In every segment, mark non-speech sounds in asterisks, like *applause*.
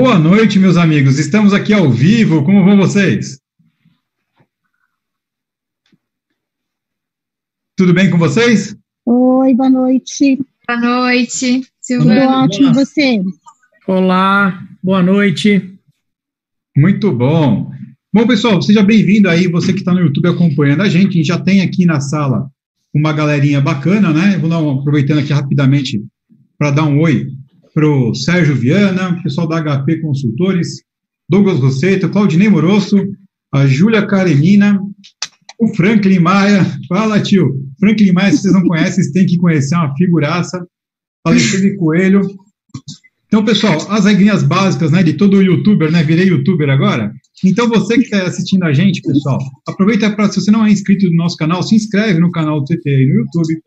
Boa noite, meus amigos. Estamos aqui ao vivo. Como vão vocês? Tudo bem com vocês? Oi, boa noite. Boa noite, Silvana. Tudo ótimo, você? Olá, boa noite. Muito bom. Bom, pessoal, seja bem-vindo aí, você que está no YouTube acompanhando a gente. A gente já tem aqui na sala uma galerinha bacana, né? Vou dar um, aproveitando aqui rapidamente para dar um oi para o Sérgio Viana, pessoal da HP Consultores, Douglas Rosseto, Claudinei Morosso, a Júlia Karenina, o Franklin Maia. Fala, tio. Franklin Maia, se vocês não conhecem, vocês têm que conhecer, é uma figuraça. Alexandre Coelho. Então, pessoal, as regrinhas básicas, né, de todo youtuber, né, virei youtuber agora. Então, você que está assistindo a gente, pessoal, aproveita para, se você não é inscrito no nosso canal, se inscreve no canal do TT no YouTube,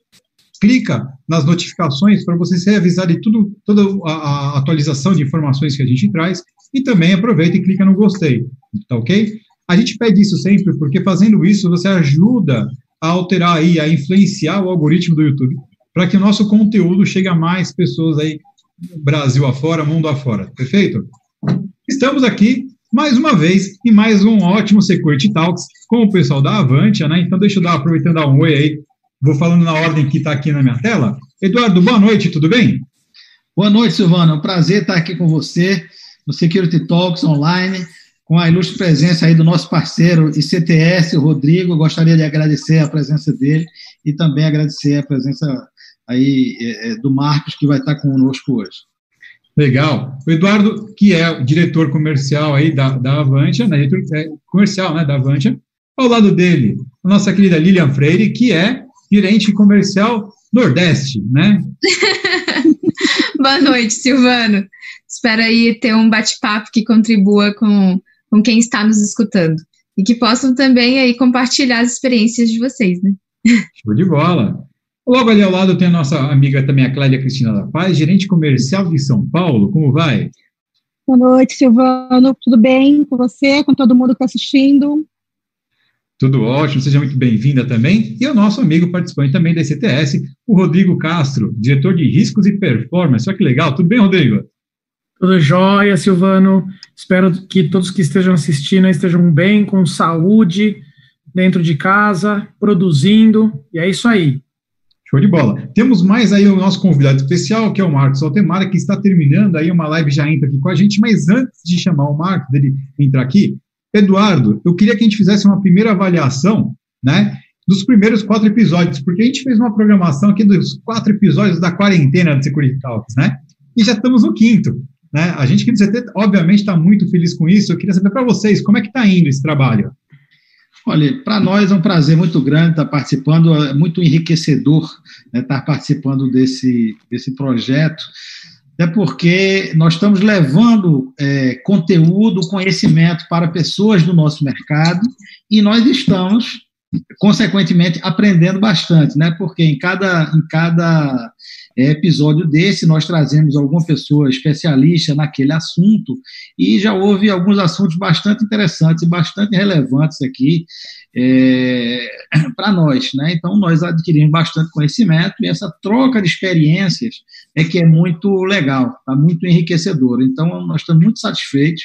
clica nas notificações para você ser avisado de tudo, toda a, a, atualização de informações que a gente traz e também aproveita e clica no gostei, tá ok? A gente pede isso sempre porque fazendo isso você ajuda a alterar aí, a influenciar o algoritmo do YouTube para que o nosso conteúdo chegue a mais pessoas aí, Brasil afora, mundo afora, perfeito? Estamos aqui mais uma vez em mais um ótimo Security Talks com o pessoal da Avantia, né? Então deixa eu dar, aproveitando dar um oi aí Vou falando na ordem que está aqui na minha tela. Eduardo, boa noite, tudo bem? Boa noite, Silvano. É um prazer estar aqui com você no Security Talks Online, com a ilustre presença aí do nosso parceiro ICTS, o Rodrigo. Gostaria de agradecer a presença dele e também agradecer a presença aí é, é do Marcos, que vai estar conosco hoje. Legal. O Eduardo, que é o diretor comercial aí da, da Avantia, né, é, comercial né, da Avantia, ao lado dele, a nossa querida Lilian Freire, que é gerente comercial Nordeste, né? *laughs* Boa noite, Silvano. Espero aí ter um bate-papo que contribua com, com quem está nos escutando e que possam também aí compartilhar as experiências de vocês, né? Show de bola. Logo ali ao lado tem a nossa amiga também, a Cláudia Cristina da Paz, gerente comercial de São Paulo. Como vai? Boa noite, Silvano. Tudo bem com você, com todo mundo que está assistindo? Tudo ótimo, seja muito bem-vinda também. E o nosso amigo participante também da ICTS, o Rodrigo Castro, diretor de riscos e performance. Olha que legal, tudo bem, Rodrigo? Tudo jóia, Silvano. Espero que todos que estejam assistindo estejam bem, com saúde, dentro de casa, produzindo, e é isso aí. Show de bola. Temos mais aí o nosso convidado especial, que é o Marcos Altemara, que está terminando aí uma live, já entra aqui com a gente, mas antes de chamar o Marcos, dele entrar aqui, Eduardo, eu queria que a gente fizesse uma primeira avaliação, né, dos primeiros quatro episódios, porque a gente fez uma programação aqui dos quatro episódios da quarentena do Security Talks, né, e já estamos no quinto, né, a gente do CT, obviamente, está muito feliz com isso, eu queria saber para vocês, como é que está indo esse trabalho? Olha, para nós é um prazer muito grande estar participando, é muito enriquecedor né, estar participando desse, desse projeto, é porque nós estamos levando é, conteúdo, conhecimento para pessoas do nosso mercado e nós estamos, consequentemente, aprendendo bastante, né? Porque em cada, em cada é, episódio desse nós trazemos alguma pessoa especialista naquele assunto e já houve alguns assuntos bastante interessantes e bastante relevantes aqui é, *clears throat* para nós, né? Então nós adquirimos bastante conhecimento e essa troca de experiências é que é muito legal, tá muito enriquecedor. Então nós estamos muito satisfeitos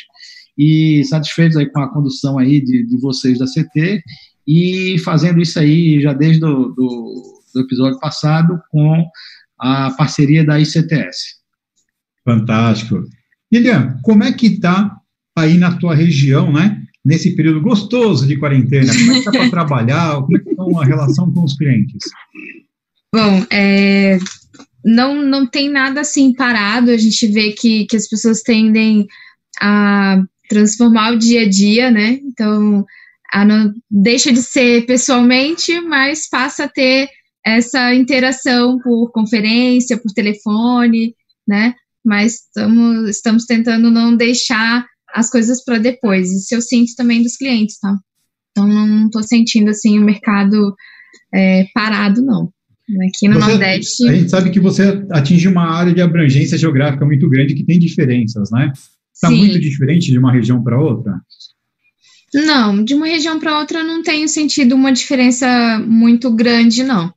e satisfeitos aí com a condução aí de, de vocês da CT e fazendo isso aí já desde do, do, do episódio passado com a parceria da ICTS. Fantástico. Lilian, como é que está aí na tua região, né? nesse período gostoso de quarentena? Como é que está para *laughs* trabalhar? Como é que está a relação com os clientes? Bom, é, não, não tem nada assim parado, a gente vê que, que as pessoas tendem a transformar o dia a dia, né? Então, a não, deixa de ser pessoalmente, mas passa a ter essa interação por conferência, por telefone, né? Mas tamo, estamos tentando não deixar as coisas para depois. Isso eu sinto também dos clientes, tá? Então não estou sentindo assim o mercado é, parado, não. Aqui no você, Nordeste. A gente sabe que você atinge uma área de abrangência geográfica muito grande que tem diferenças, né? Está muito diferente de uma região para outra? Não, de uma região para outra não tenho sentido uma diferença muito grande, não.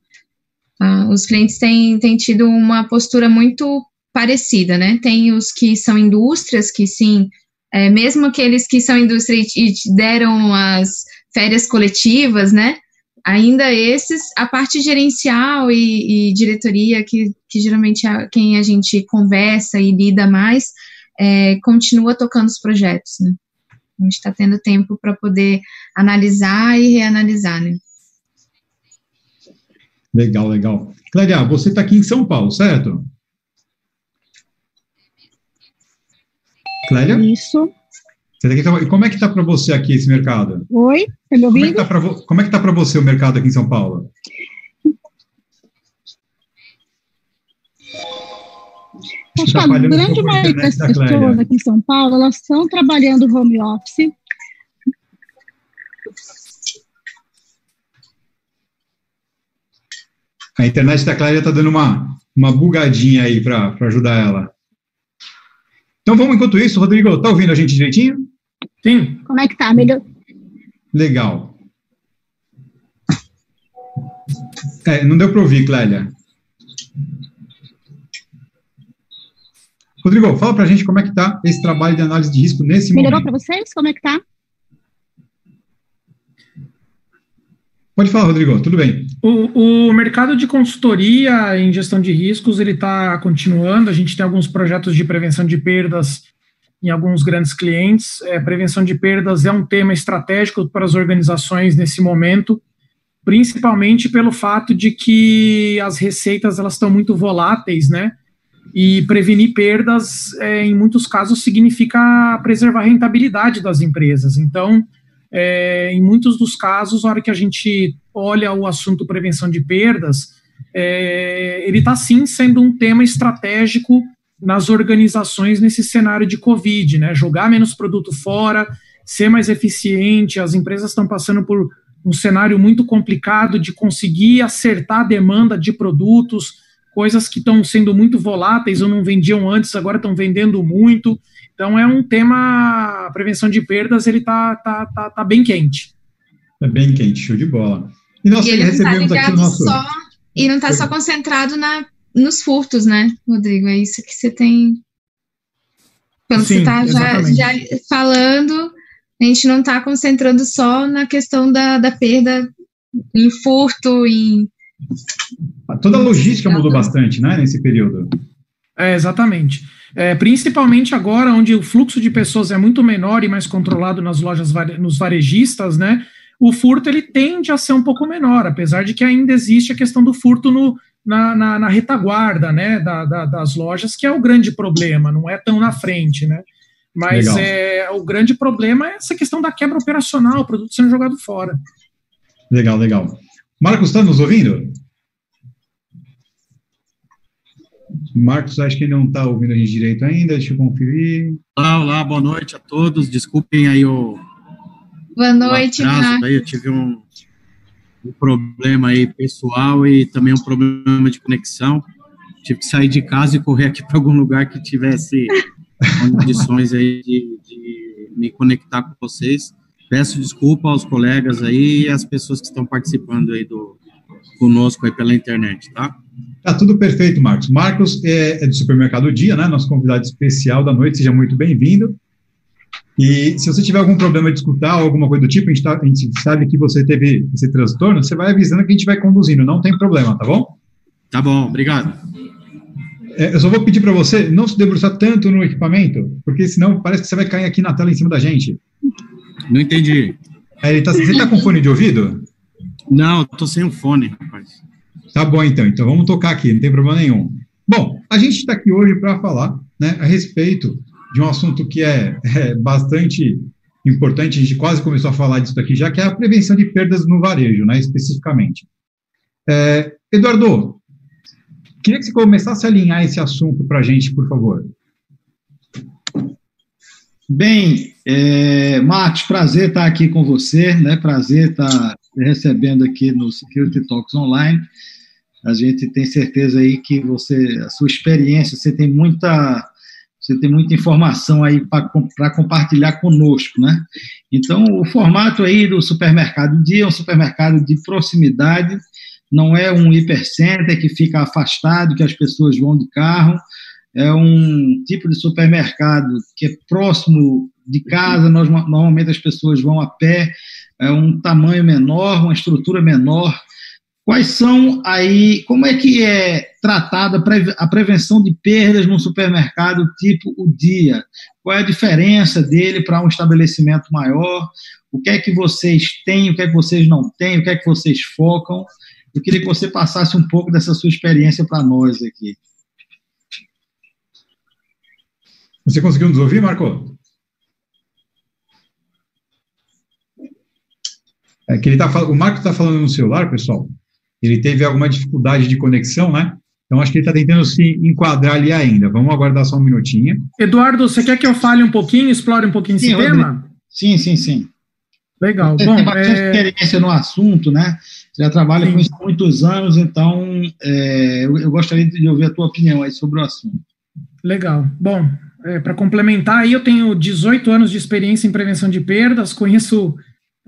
Ah, os clientes têm, têm tido uma postura muito parecida, né? Tem os que são indústrias, que sim, é, mesmo aqueles que são indústria e deram as férias coletivas, né? Ainda esses, a parte gerencial e, e diretoria, que, que geralmente é quem a gente conversa e lida mais, é, continua tocando os projetos, né? A gente está tendo tempo para poder analisar e reanalisar, né? Legal, legal. Clélia, você está aqui em São Paulo, certo? Clélia? Isso. Tá como é que está para você aqui esse mercado? Oi, está me ouvindo? Como é que está para você o mercado aqui em São Paulo? Acho que a grande maioria das pessoas aqui em São Paulo, elas estão trabalhando home office. A internet da Clélia está dando uma, uma bugadinha aí para ajudar ela. Então vamos enquanto isso, Rodrigo, está ouvindo a gente direitinho? Sim. Como é que tá? Melhor? Legal. É, não deu para ouvir, Clélia. Rodrigo, fala para a gente como é que está esse trabalho de análise de risco nesse Melhorou momento. Melhorou para vocês? Como é que está? Pode falar, Rodrigo, tudo bem. O, o mercado de consultoria em gestão de riscos, ele está continuando, a gente tem alguns projetos de prevenção de perdas em alguns grandes clientes. É, prevenção de perdas é um tema estratégico para as organizações nesse momento, principalmente pelo fato de que as receitas elas estão muito voláteis, né? E prevenir perdas, é, em muitos casos, significa preservar a rentabilidade das empresas. Então, é, em muitos dos casos, na hora que a gente olha o assunto prevenção de perdas, é, ele está sim sendo um tema estratégico nas organizações nesse cenário de Covid, né? Jogar menos produto fora, ser mais eficiente. As empresas estão passando por um cenário muito complicado de conseguir acertar a demanda de produtos coisas que estão sendo muito voláteis ou não vendiam antes, agora estão vendendo muito. Então é um tema, a prevenção de perdas, ele tá, tá, tá, tá bem quente. É bem quente, show de bola. E nós e ele recebemos tá aqui o nosso... Só, e não está só concentrado na, nos furtos, né, Rodrigo? É isso que você tem. Quando Sim, você está já, já falando, a gente não está concentrando só na questão da, da perda em furto, em Toda a logística mudou bastante, né, nesse período. É, exatamente. É, principalmente agora, onde o fluxo de pessoas é muito menor e mais controlado nas lojas, nos varejistas, né? O furto ele tende a ser um pouco menor, apesar de que ainda existe a questão do furto no, na, na, na retaguarda, né, da, da, das lojas, que é o grande problema, não é tão na frente, né? Mas é, o grande problema é essa questão da quebra operacional, o produto sendo jogado fora. Legal, legal. Marcos, está nos ouvindo? Marcos, acho que ele não está ouvindo a gente direito ainda, deixa eu conferir. Olá, olá, boa noite a todos. Desculpem aí o. Boa noite, Marcos. Aí eu tive um, um problema aí pessoal e também um problema de conexão. Tive que sair de casa e correr aqui para algum lugar que tivesse *laughs* condições aí de, de me conectar com vocês. Peço desculpa aos colegas aí e às pessoas que estão participando aí do conosco aí pela internet, tá? Tá tudo perfeito, Marcos. Marcos é, é do Supermercado Dia, né? Nosso convidado especial da noite, seja muito bem-vindo. E se você tiver algum problema de escutar alguma coisa do tipo, a gente, tá, a gente sabe que você teve esse transtorno, você vai avisando que a gente vai conduzindo, não tem problema, tá bom? Tá bom, obrigado. É, eu só vou pedir para você não se debruçar tanto no equipamento, porque senão parece que você vai cair aqui na tela em cima da gente. Não entendi. É, tá, você está com fone de ouvido? Não, estou sem o fone, rapaz. Tá bom, então. Então vamos tocar aqui, não tem problema nenhum. Bom, a gente está aqui hoje para falar né, a respeito de um assunto que é, é, bastante importante, a gente quase começou a falar disso aqui já, que é a prevenção de perdas no varejo, né, especificamente. É, Eduardo, queria que você começasse a alinhar esse assunto para a gente, por favor. Bem, é, Marcos, prazer estar aqui com você, né? Prazer estar recebendo aqui no Security Talks Online. A gente tem certeza aí que você, a sua experiência, você tem muita, você tem muita informação aí para compartilhar conosco, né? Então, o formato aí do supermercado dia é um supermercado de proximidade, não é um hipercenter que fica afastado, que as pessoas vão de carro, é um tipo de supermercado que é próximo de casa, nós, normalmente as pessoas vão a pé, é um tamanho menor, uma estrutura menor. Quais são aí, como é que é tratada a prevenção de perdas num supermercado tipo o dia? Qual é a diferença dele para um estabelecimento maior? O que é que vocês têm, o que é que vocês não têm, o que é que vocês focam? Eu queria que você passasse um pouco dessa sua experiência para nós aqui. Você conseguiu nos ouvir, Marco? É que ele tá, o Marco está falando no celular, pessoal. Ele teve alguma dificuldade de conexão, né? Então, acho que ele está tentando se enquadrar ali ainda. Vamos aguardar só um minutinho. Eduardo, você quer que eu fale um pouquinho, explore um pouquinho sim, esse tema? Sim, sim, sim. Legal. Você Bom, tem bastante é... experiência no assunto, né? Você já trabalha sim. com isso há muitos anos, então é, eu, eu gostaria de ouvir a tua opinião aí sobre o assunto. Legal. Bom, é, para complementar, aí eu tenho 18 anos de experiência em prevenção de perdas, conheço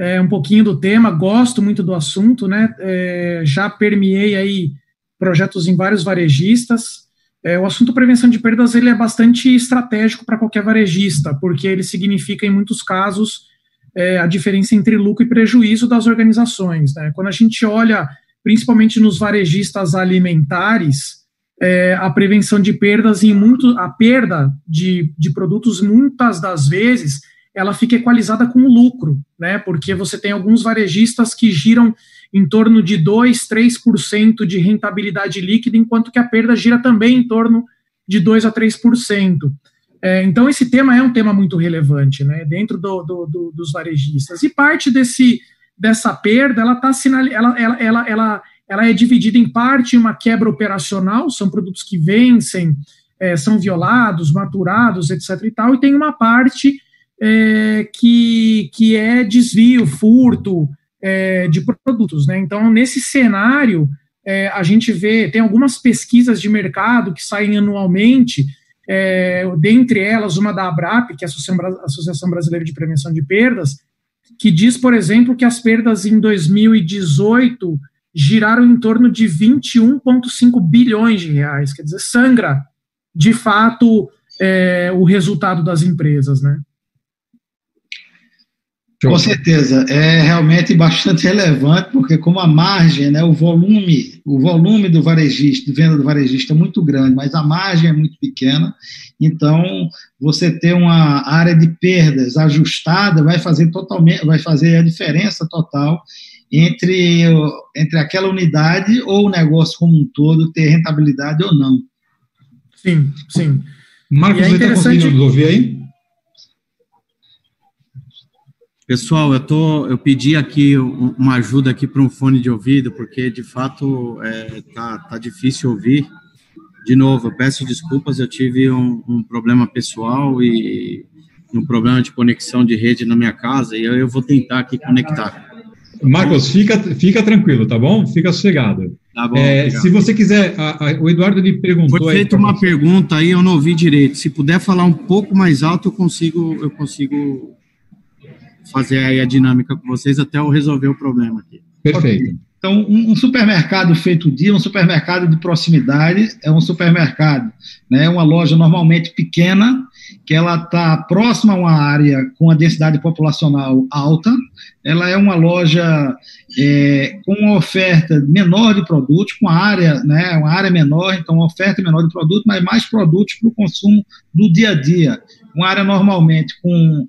é, um pouquinho do tema, gosto muito do assunto, né? É, já permeei aí projetos em vários varejistas. É, o assunto prevenção de perdas ele é bastante estratégico para qualquer varejista, porque ele significa, em muitos casos, é, a diferença entre lucro e prejuízo das organizações. Né? Quando a gente olha, principalmente nos varejistas alimentares, é, a prevenção de perdas em muito, a perda de, de produtos muitas das vezes ela fica equalizada com o lucro, né? Porque você tem alguns varejistas que giram em torno de 2, 3% de rentabilidade líquida, enquanto que a perda gira também em torno de 2 a 3%. É, então, esse tema é um tema muito relevante, né? Dentro do, do, do, dos varejistas. E parte desse, dessa perda, ela está ela, ela, ela, ela ela é dividida em parte uma quebra operacional, são produtos que vencem, é, são violados, maturados, etc. e tal, e tem uma parte é, que, que é desvio, furto é, de produtos. Né? Então, nesse cenário, é, a gente vê, tem algumas pesquisas de mercado que saem anualmente, é, dentre elas uma da ABRAP, que é a Associação Brasileira de Prevenção de Perdas, que diz, por exemplo, que as perdas em 2018 giraram em torno de 21,5 bilhões de reais. Quer dizer, sangra, de fato, é, o resultado das empresas, né? Com certeza, é realmente bastante relevante, porque como a margem, né, o volume, o volume do varejista, de venda do varejista é muito grande, mas a margem é muito pequena, então você ter uma área de perdas ajustada vai fazer totalmente, vai fazer a diferença total entre, entre aquela unidade ou o negócio como um todo ter rentabilidade ou não. Sim, sim. Marcos, é você está conseguindo nos ouvir aí? Pessoal, eu, tô, eu pedi aqui uma ajuda aqui para um fone de ouvido, porque de fato é, tá, tá difícil ouvir. De novo, eu peço desculpas, eu tive um, um problema pessoal e um problema de conexão de rede na minha casa e eu, eu vou tentar aqui conectar. Marcos, fica, fica tranquilo, tá bom? Fica sossegado. Tá bom, é, se você quiser, a, a, o Eduardo lhe perguntou. Foi feita uma você. pergunta aí, eu não ouvi direito. Se puder falar um pouco mais alto, eu consigo, eu consigo fazer aí a dinâmica com vocês até eu resolver o problema aqui. Perfeito. Então, um, supermercado feito dia, um supermercado de proximidade, é um supermercado, né? Uma loja normalmente pequena, que ela está próxima a uma área com a densidade populacional alta. Ela é uma loja é, com uma oferta menor de produtos, com área, né? Uma área menor, então uma oferta menor de produtos, mas mais produtos para o consumo do dia a dia. Uma área normalmente com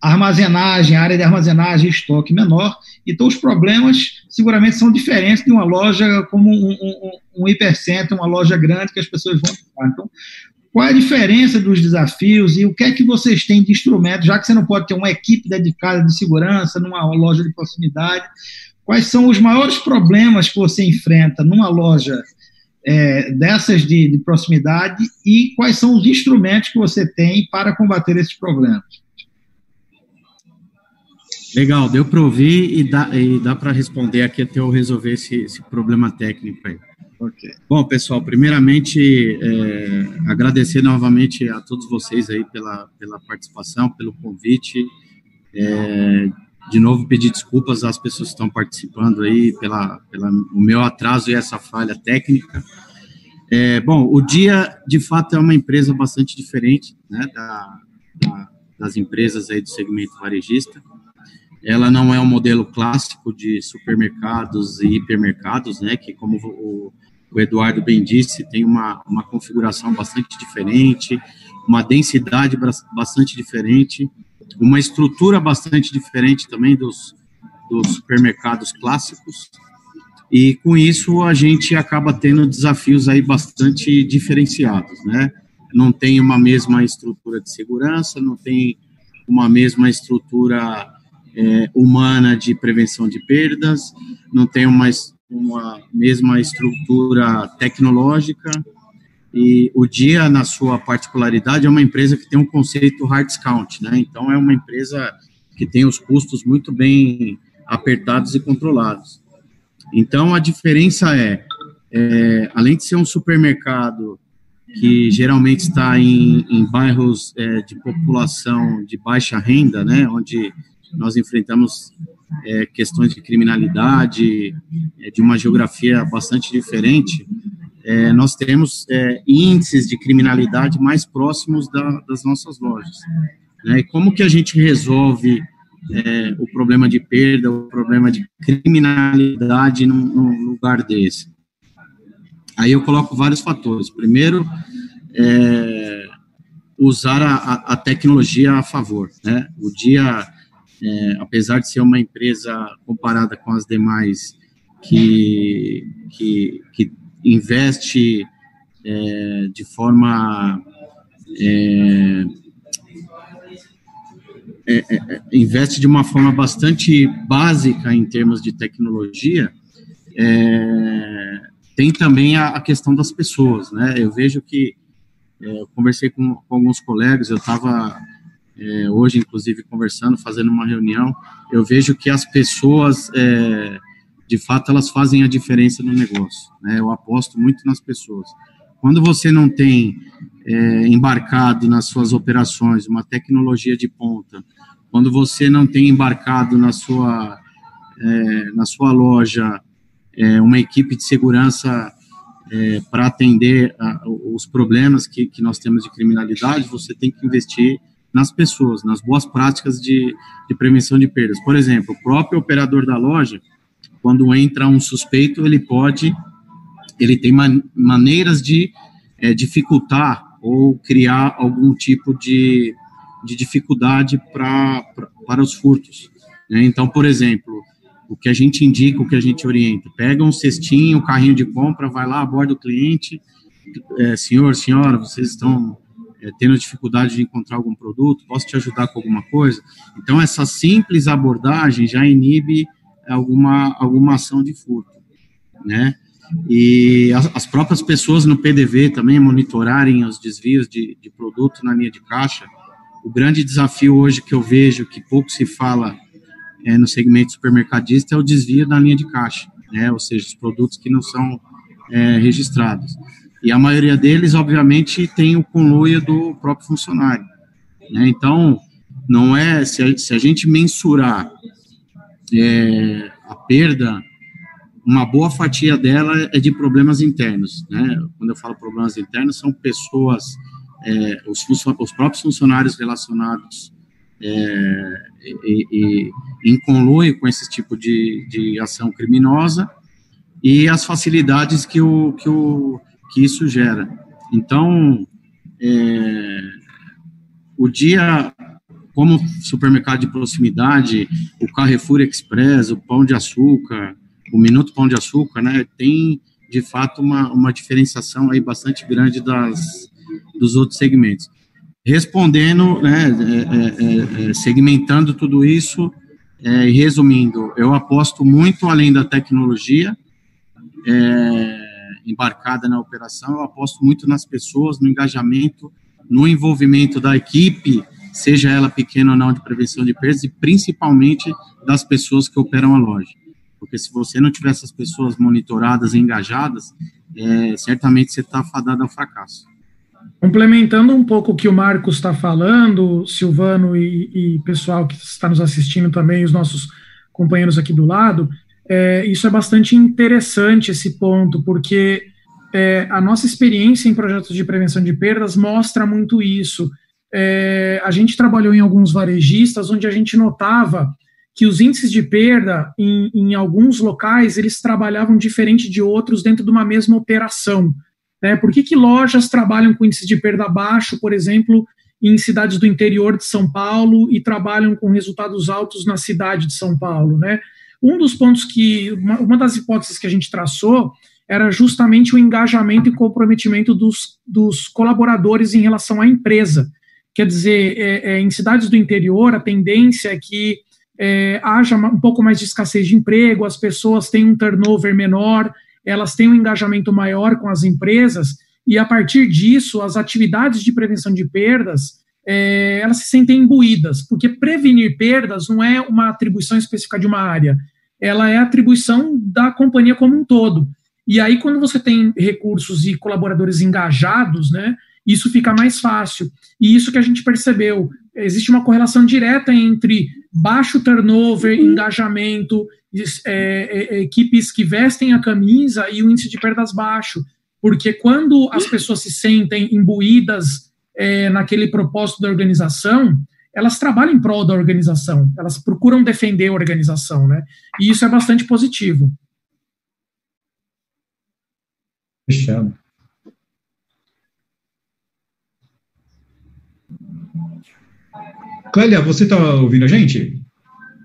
armazenagem, área de armazenagem, estoque menor. Então, os problemas seguramente são diferentes de uma loja como um, um, um hipercentro, uma loja grande que as pessoas vão comprar. Então, qual é a diferença dos desafios e o que é que vocês têm de instrumentos, já que você não pode ter uma equipe dedicada de segurança numa loja de proximidade? Quais são os maiores problemas que você enfrenta numa loja é, dessas de, de proximidade e quais são os instrumentos que você tem para combater esses problemas? Legal, deu para ouvir e dá, e dá para responder aqui até eu resolver esse, esse problema técnico aí. Okay. Bom, pessoal, primeiramente, é, agradecer novamente a todos vocês aí pela, pela participação, pelo convite. É, de novo, pedir desculpas às pessoas que estão participando aí pela, pela o meu atraso e essa falha técnica. É, bom, o Dia, de fato, é uma empresa bastante diferente né, da, da, das empresas aí do segmento varejista. Ela não é um modelo clássico de supermercados e hipermercados, né, que, como o, o Eduardo bem disse, tem uma, uma configuração bastante diferente, uma densidade bastante diferente, uma estrutura bastante diferente também dos, dos supermercados clássicos. E com isso a gente acaba tendo desafios aí bastante diferenciados, né? Não tem uma mesma estrutura de segurança, não tem uma mesma estrutura é, humana de prevenção de perdas, não tem uma, uma mesma estrutura tecnológica. E o Dia, na sua particularidade, é uma empresa que tem um conceito hard discount, né? Então é uma empresa que tem os custos muito bem apertados e controlados. Então, a diferença é, é além de ser um supermercado que geralmente está em, em bairros é, de população de baixa renda, né, onde nós enfrentamos é, questões de criminalidade, é, de uma geografia bastante diferente, é, nós temos é, índices de criminalidade mais próximos da, das nossas lojas. Né? E como que a gente resolve é, o problema de perda, o problema de criminalidade num, num, lugar desse? Aí eu coloco vários fatores. Primeiro, é, usar a, a, tecnologia a favor. Né? O dia, é, apesar de ser uma empresa comparada com as demais que, que, que investe é, de forma é, é, é, investe de uma forma bastante básica em termos de tecnologia, é, tem também a, a, questão das pessoas, né? Eu vejo que eu conversei com, com, alguns colegas, eu estava é, hoje, inclusive, conversando, fazendo uma reunião, eu vejo que as pessoas, de fato, elas fazem a diferença no negócio, né? Eu aposto muito nas pessoas. Quando você não tem é, embarcado nas suas operações uma tecnologia de ponta, quando você não tem embarcado na sua, é, na sua loja é, uma equipe de segurança é, para atender a, os problemas que, que nós temos de criminalidade, você tem que investir nas pessoas, nas boas práticas de, de prevenção de perdas. Por exemplo, o próprio operador da loja, quando entra um suspeito, ele pode, ele tem man, maneiras de é, dificultar ou criar algum tipo de, de dificuldade pra, pra, para os furtos. Né? Então, por exemplo, o que a gente indica, o que a gente orienta, pega um cestinho, um carrinho de compra, vai lá, aborda o cliente, é, senhor, senhora, vocês estão é, tendo dificuldade de encontrar algum produto, posso te ajudar com alguma coisa? Então, essa simples abordagem já inibe alguma, alguma ação de furto, né? E as, as, próprias pessoas no PDV também monitorarem os desvios de, de produto na linha de caixa. O grande desafio hoje que eu vejo, que pouco se fala é, no segmento supermercadista, é o desvio na linha de caixa, né? ou seja, os produtos que não são é, registrados. E a maioria deles, obviamente, tem o conluio do próprio funcionário. Né? Então, não é, se a, se a gente mensurar é, a perda uma boa fatia dela é de problemas internos, né? Quando eu falo problemas internos, são pessoas, é, os, os, próprios funcionários relacionados é, e, e, em conluio com esse tipo de, de ação criminosa e as facilidades que, o, que, o, que isso gera. Então, é, o dia, como supermercado de proximidade, o Carrefour Express, o Pão de Açúcar, o Minuto Pão de Açúcar, né, tem de fato uma, uma diferenciação aí bastante grande das, dos outros segmentos. Respondendo, né, é, é, é, segmentando tudo isso e resumindo, eu aposto muito além da tecnologia embarcada na operação, eu aposto muito nas pessoas, no engajamento, no envolvimento da equipe, seja ela pequena ou não, de prevenção de perdas, e principalmente das pessoas que operam a loja porque se você não tiver essas pessoas monitoradas e engajadas, é, certamente você está fadado ao fracasso. Complementando um pouco o que o Marcos está falando, Silvano e, e, pessoal que está nos assistindo também, os nossos companheiros aqui do lado, é, isso é bastante interessante esse ponto, porque é, a nossa experiência em projetos de prevenção de perdas mostra muito isso. É, a gente trabalhou em alguns varejistas onde a gente notava que os índices de perda em, em alguns locais eles trabalhavam diferente de outros dentro de uma mesma operação. Né? Por que, que lojas trabalham com índices de perda baixo, por exemplo, em cidades do interior de São Paulo e trabalham com resultados altos na cidade de São Paulo? Né? Um dos pontos que, uma, uma das hipóteses que a gente traçou era justamente o engajamento e comprometimento dos, dos colaboradores em relação à empresa. Quer dizer, é, é, em cidades do interior, a tendência é que é, haja um pouco mais de escassez de emprego, as pessoas têm um turnover menor, elas têm um engajamento maior com as empresas, e a partir disso, as atividades de prevenção de perdas, é, elas se sentem imbuídas, porque prevenir perdas não é uma atribuição específica de uma área, ela é atribuição da companhia como um todo. E aí, quando você tem recursos e colaboradores engajados, né, isso fica mais fácil. E isso que a gente percebeu, existe uma correlação direta entre baixo turnover, uhum. engajamento, é, é, é, equipes que vestem a camisa e o índice de perdas baixo. Porque quando as pessoas se sentem imbuídas é, naquele propósito da organização, elas trabalham em prol da organização, elas procuram defender a organização, né? E isso é bastante positivo. Fechado. Clélia, você está ouvindo a gente?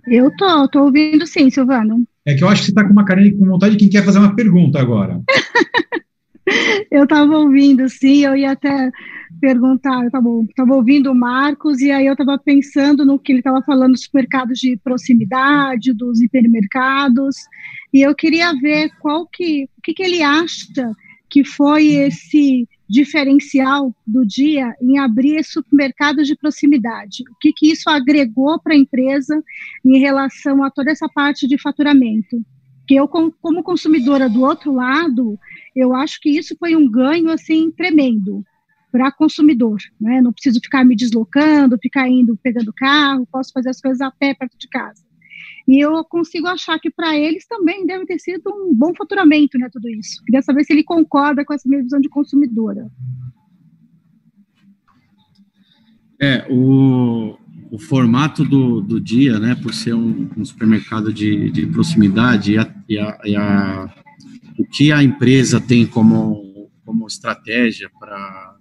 Eu tô, tô ouvindo sim, Silvano. É que eu acho que você está com uma carinha com vontade de quem quer fazer uma pergunta agora. *laughs* *laughs* eu estava ouvindo, sim, eu ia até perguntar, eu estava ouvindo o Marcos, e aí eu estava pensando no que ele estava falando dos mercados de proximidade, dos hipermercados, e eu queria ver qual que, o que, que ele acha que foi esse diferencial do dia em abrir esse supermercado de proximidade? O que, que isso agregou para a empresa em relação a toda essa parte de faturamento? Que eu, como consumidora do outro lado, eu acho que isso foi um ganho assim tremendo para consumidor, né? Não preciso ficar me deslocando, ficar indo pegando carro, posso fazer as coisas a pé perto de casa. E eu consigo achar que para eles também deve ter sido um bom faturamento, né, tudo isso. Queria saber se ele concorda com essa minha visão de consumidora. É, o, o formato do, do dia, né, por ser um, um supermercado de, de proximidade e, a, e, a, e a, o que a empresa tem como, como estratégia para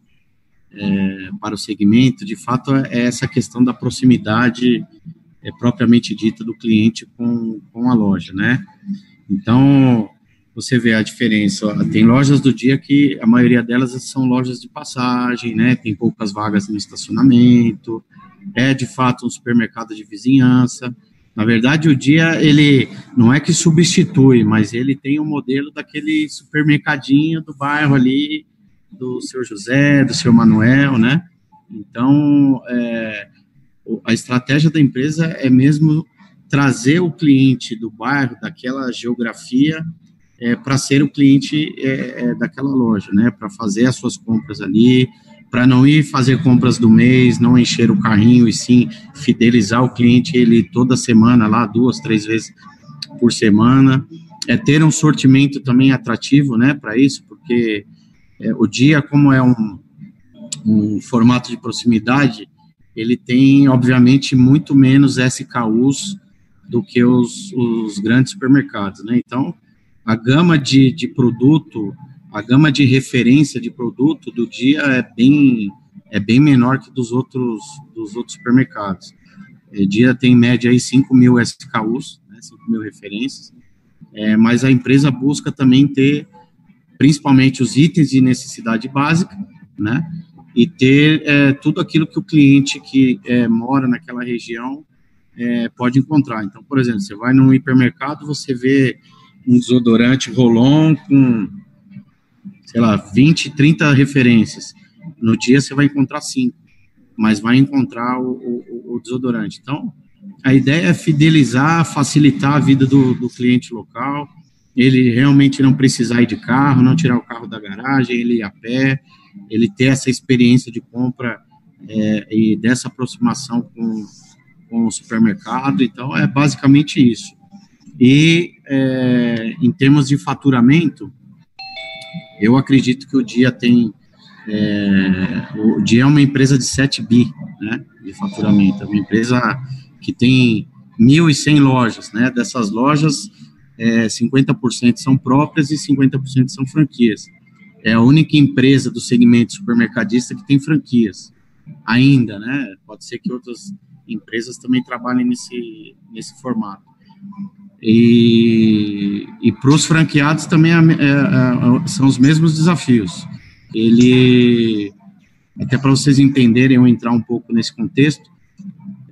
é, para o segmento, de fato, é essa questão da proximidade é, propriamente dita do cliente com, com a loja, né? Então, você vê a diferença. Tem lojas do dia que a maioria delas são lojas de passagem, né? Tem poucas vagas no estacionamento, é de fato um supermercado de vizinhança. Na verdade, o dia ele não é que substitui, mas ele tem o um modelo daquele supermercadinho do bairro ali, do seu José, do seu Manuel, né? Então, é, a estratégia da empresa é mesmo trazer o cliente do bairro, daquela geografia, é, para ser o cliente é, é, daquela loja, né? Para fazer as suas compras ali, para não ir fazer compras do mês, não encher o carrinho e sim fidelizar o cliente ele toda semana lá, duas, três vezes por semana. É ter um sortimento também atrativo, né? Para isso, porque é, o dia, como é um, um formato de proximidade, ele tem, obviamente, muito menos SKUs do que os, os grandes supermercados, né? Então, a gama de, de produto, a gama de referência de produto do dia é bem, é bem menor que dos outros, dos outros supermercados. O dia tem, em média, aí 5 mil SKUs, né, 5 mil referências, é, mas a empresa busca também ter, principalmente, os itens de necessidade básica, né? e ter é, tudo aquilo que o cliente que é, mora naquela região é, pode encontrar. Então, por exemplo, você vai num hipermercado, você vê um desodorante Rolon com, sei lá, 20, 30 referências. No dia você vai encontrar cinco, mas vai encontrar o, o, o desodorante. Então, a ideia é fidelizar, facilitar a vida do, do cliente local, ele realmente não precisar ir de carro, não tirar o carro da garagem, ele ir a pé, ele ter essa experiência de compra é, e dessa aproximação com, com o supermercado. Então, é basicamente isso. E é, em termos de faturamento, Eu acredito que o Dia tem. É, o Dia é uma empresa de 7 bi né, de faturamento, é uma empresa que tem 1.100 lojas, né? Dessas lojas, é, 50% são próprias e 50% são franquias. É a única empresa do segmento supermercadista que tem franquias, ainda, né? Pode ser que outras empresas também trabalhem nesse, nesse formato. E, e para os franqueados também é, é, é, são os mesmos desafios. Ele, até para vocês entenderem ou entrar um pouco nesse contexto,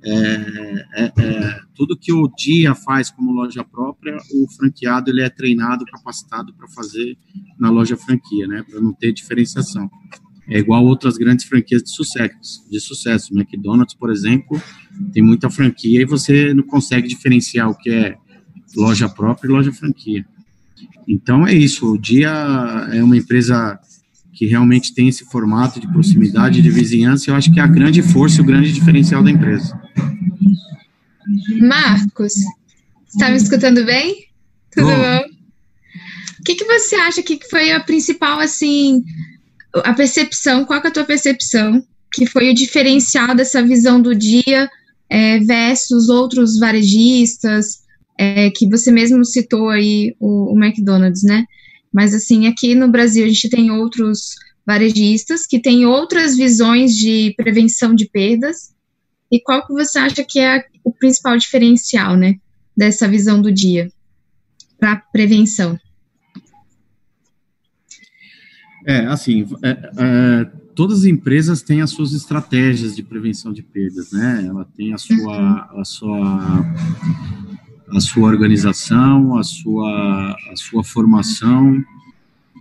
é, é, é, tudo que o dia faz como loja própria, o franqueado ele é treinado, capacitado para fazer na loja franquia, né, para não ter diferenciação. É igual outras grandes franquias de sucesso, de sucesso. McDonald's, por exemplo, tem muita franquia e você não consegue diferenciar o que é loja própria e loja franquia. Então é isso. O Dia é uma empresa que realmente tem esse formato de proximidade, de vizinhança, eu acho que é a grande força e o grande diferencial da empresa. Marcos, está me escutando bem? Tudo bom? bom? O que, que você acha que foi a principal, assim, a percepção, qual é a tua percepção, que foi o diferencial dessa visão do dia é, versus outros varejistas, é, que você mesmo citou aí o, o McDonald's, né? Mas, assim, aqui no Brasil a gente tem outros varejistas que têm outras visões de prevenção de perdas. E qual que você acha que é o principal diferencial, né, dessa visão do dia para prevenção? É, assim, é, é, todas as empresas têm as suas estratégias de prevenção de perdas, né? Ela tem a sua, uhum. a sua a sua organização, a sua, a sua formação.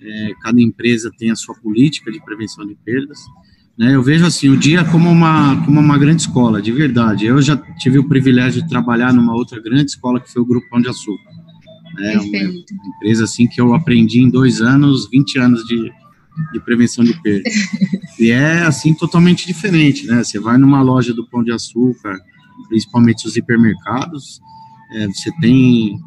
É, cada empresa tem a sua política de prevenção de perdas. Né? Eu vejo assim o dia como uma como uma grande escola, de verdade. Eu já tive o privilégio de trabalhar numa outra grande escola que foi o Grupo Pão de Açúcar. É uma empresa assim que eu aprendi em dois anos, 20 anos de, de prevenção de perdas. E é assim totalmente diferente, né? Você vai numa loja do Pão de Açúcar, principalmente os hipermercados, é, você tem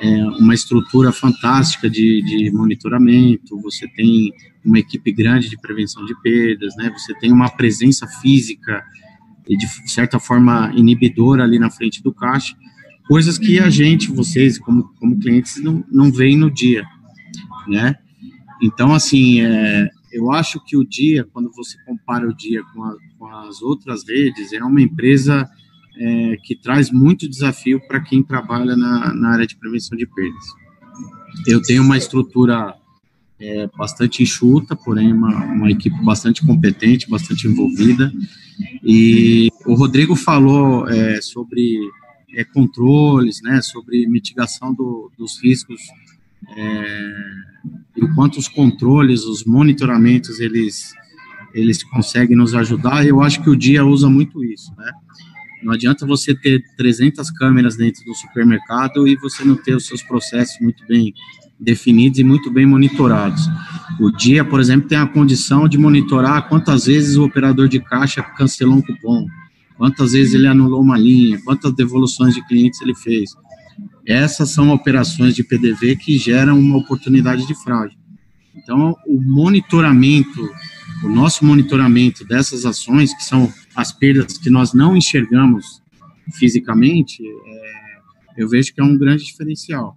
é, uma estrutura fantástica de, de, monitoramento, você tem uma equipe grande de prevenção de perdas, né? Você tem uma presença física e de certa forma inibidora ali na frente do caixa, coisas que a gente, vocês como, como clientes não, não veem no dia, né? Então, assim, é, eu acho que o dia, quando você compara o dia com, a, com as outras redes, é uma empresa é, que traz muito desafio para quem trabalha na, na, área de prevenção de perdas. Eu tenho uma estrutura é, bastante enxuta, porém uma, uma, equipe bastante competente, bastante envolvida. E o Rodrigo falou é, sobre é, controles, né, sobre mitigação do, dos riscos, é, enquanto os controles, os monitoramentos, eles eles conseguem nos ajudar. Eu acho que o dia usa muito isso, né? Não adianta você ter 300 câmeras dentro do supermercado e você não ter os seus processos muito bem definidos e muito bem monitorados. O dia, por exemplo, tem a condição de monitorar quantas vezes o operador de caixa cancelou um cupom, quantas vezes ele anulou uma linha, quantas devoluções de clientes ele fez. Essas são operações de PDV que geram uma oportunidade de fraude. Então, o monitoramento, o nosso monitoramento dessas ações, que são as perdas que nós não enxergamos fisicamente, é, eu vejo que é um grande diferencial.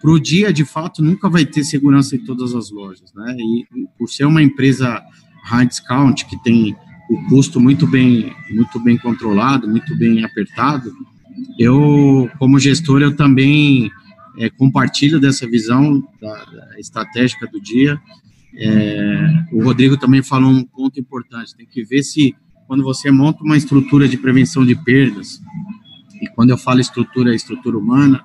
Para o dia, de fato, nunca vai ter segurança em todas as lojas, né? E por ser uma empresa high discount que tem o custo muito bem, muito bem controlado, muito bem apertado, eu, como gestor, eu também é, compartilho dessa visão da, da estratégica do dia. É, o Rodrigo também falou um ponto importante, tem que ver se quando você monta uma estrutura de prevenção de perdas, e quando eu falo estrutura, é estrutura humana,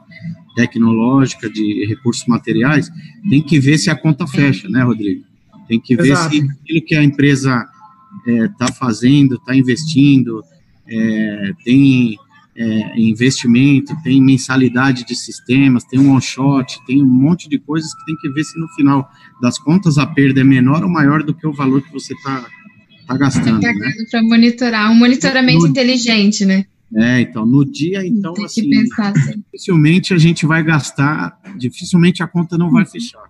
tecnológica, de recursos materiais, tem que ver se a conta fecha, né, Rodrigo? Tem que ver Exato. se aquilo que a empresa está é, fazendo, está investindo, é, tem é, investimento, tem mensalidade de sistemas, tem um one-shot, tem um monte de coisas que tem que ver se no final das contas a perda é menor ou maior do que o valor que você está tá gastando. Tá né? Para monitorar, um monitoramento no, inteligente, né? É, então, no dia, então, Tem assim, assim, dificilmente a gente vai gastar, dificilmente a conta não vai fechar.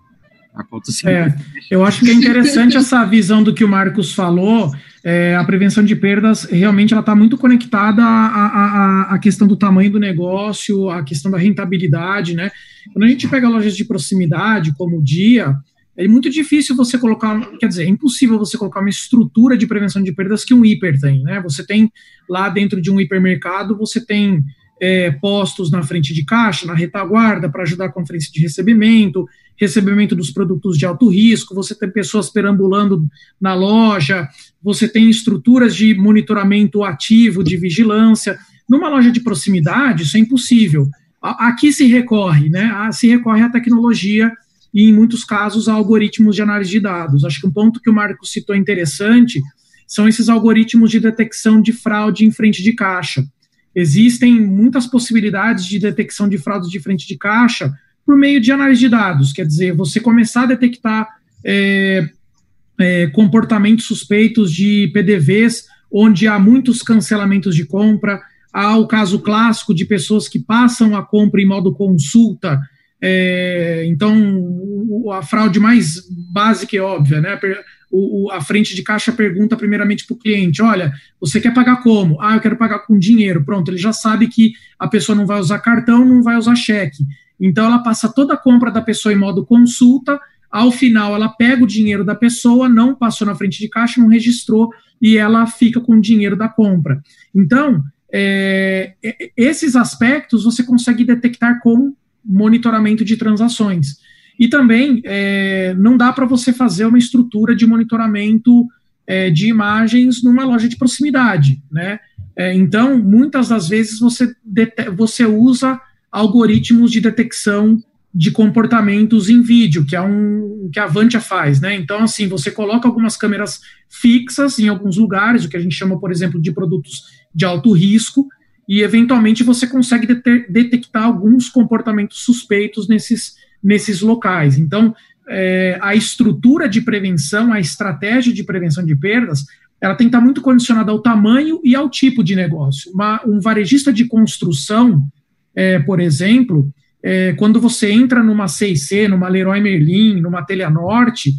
A conta é, eu acho que é interessante essa visão do que o Marcos falou. É, a prevenção de perdas realmente ela está muito conectada à, à, à, questão do tamanho do negócio, à questão da rentabilidade, né? Quando a gente pega lojas de proximidade, como o Dia, é muito difícil você colocar, quer dizer, é impossível você colocar uma estrutura de prevenção de perdas que um hiper tem, né? Você tem lá dentro de um hipermercado, você tem é, postos na frente de caixa, na retaguarda, para ajudar a frente de recebimento, recebimento dos produtos de alto risco, você tem pessoas perambulando na loja, você tem estruturas de monitoramento ativo, de vigilância. Numa loja de proximidade, isso é impossível. Aqui se recorre, né? Se recorre à tecnologia e, em muitos casos, a algoritmos de análise de dados. Acho que um ponto que o Marco citou interessante são esses algoritmos de detecção de fraude em frente de caixa. Existem muitas possibilidades de detecção de fraudes de frente de caixa por meio de análise de dados, quer dizer, você começar a detectar é, é, comportamentos suspeitos de PDVs, onde há muitos cancelamentos de compra, há o caso clássico de pessoas que passam a compra em modo consulta, é, então a fraude mais básica e óbvia, né? o, o, a frente de caixa pergunta primeiramente para o cliente: olha, você quer pagar como? Ah, eu quero pagar com dinheiro. Pronto, ele já sabe que a pessoa não vai usar cartão, não vai usar cheque. Então ela passa toda a compra da pessoa em modo consulta. Ao final, ela pega o dinheiro da pessoa, não passou na frente de caixa, não registrou e ela fica com o dinheiro da compra. Então, é, esses aspectos você consegue detectar com monitoramento de transações. E também é, não dá para você fazer uma estrutura de monitoramento é, de imagens numa loja de proximidade, né? É, então, muitas das vezes você, você usa algoritmos de detecção de comportamentos em vídeo, que é um que a Avantia faz, né? Então, assim, você coloca algumas câmeras fixas em alguns lugares, o que a gente chama, por exemplo, de produtos de alto risco, e eventualmente você consegue detectar alguns comportamentos suspeitos nesses nesses locais. Então, é, a estrutura de prevenção, a estratégia de prevenção de perdas, ela tem que estar muito condicionada ao tamanho e ao tipo de negócio. Uma, um varejista de construção, é, por exemplo, é, quando você entra numa C&C, numa Leroy Merlin, numa Telha Norte,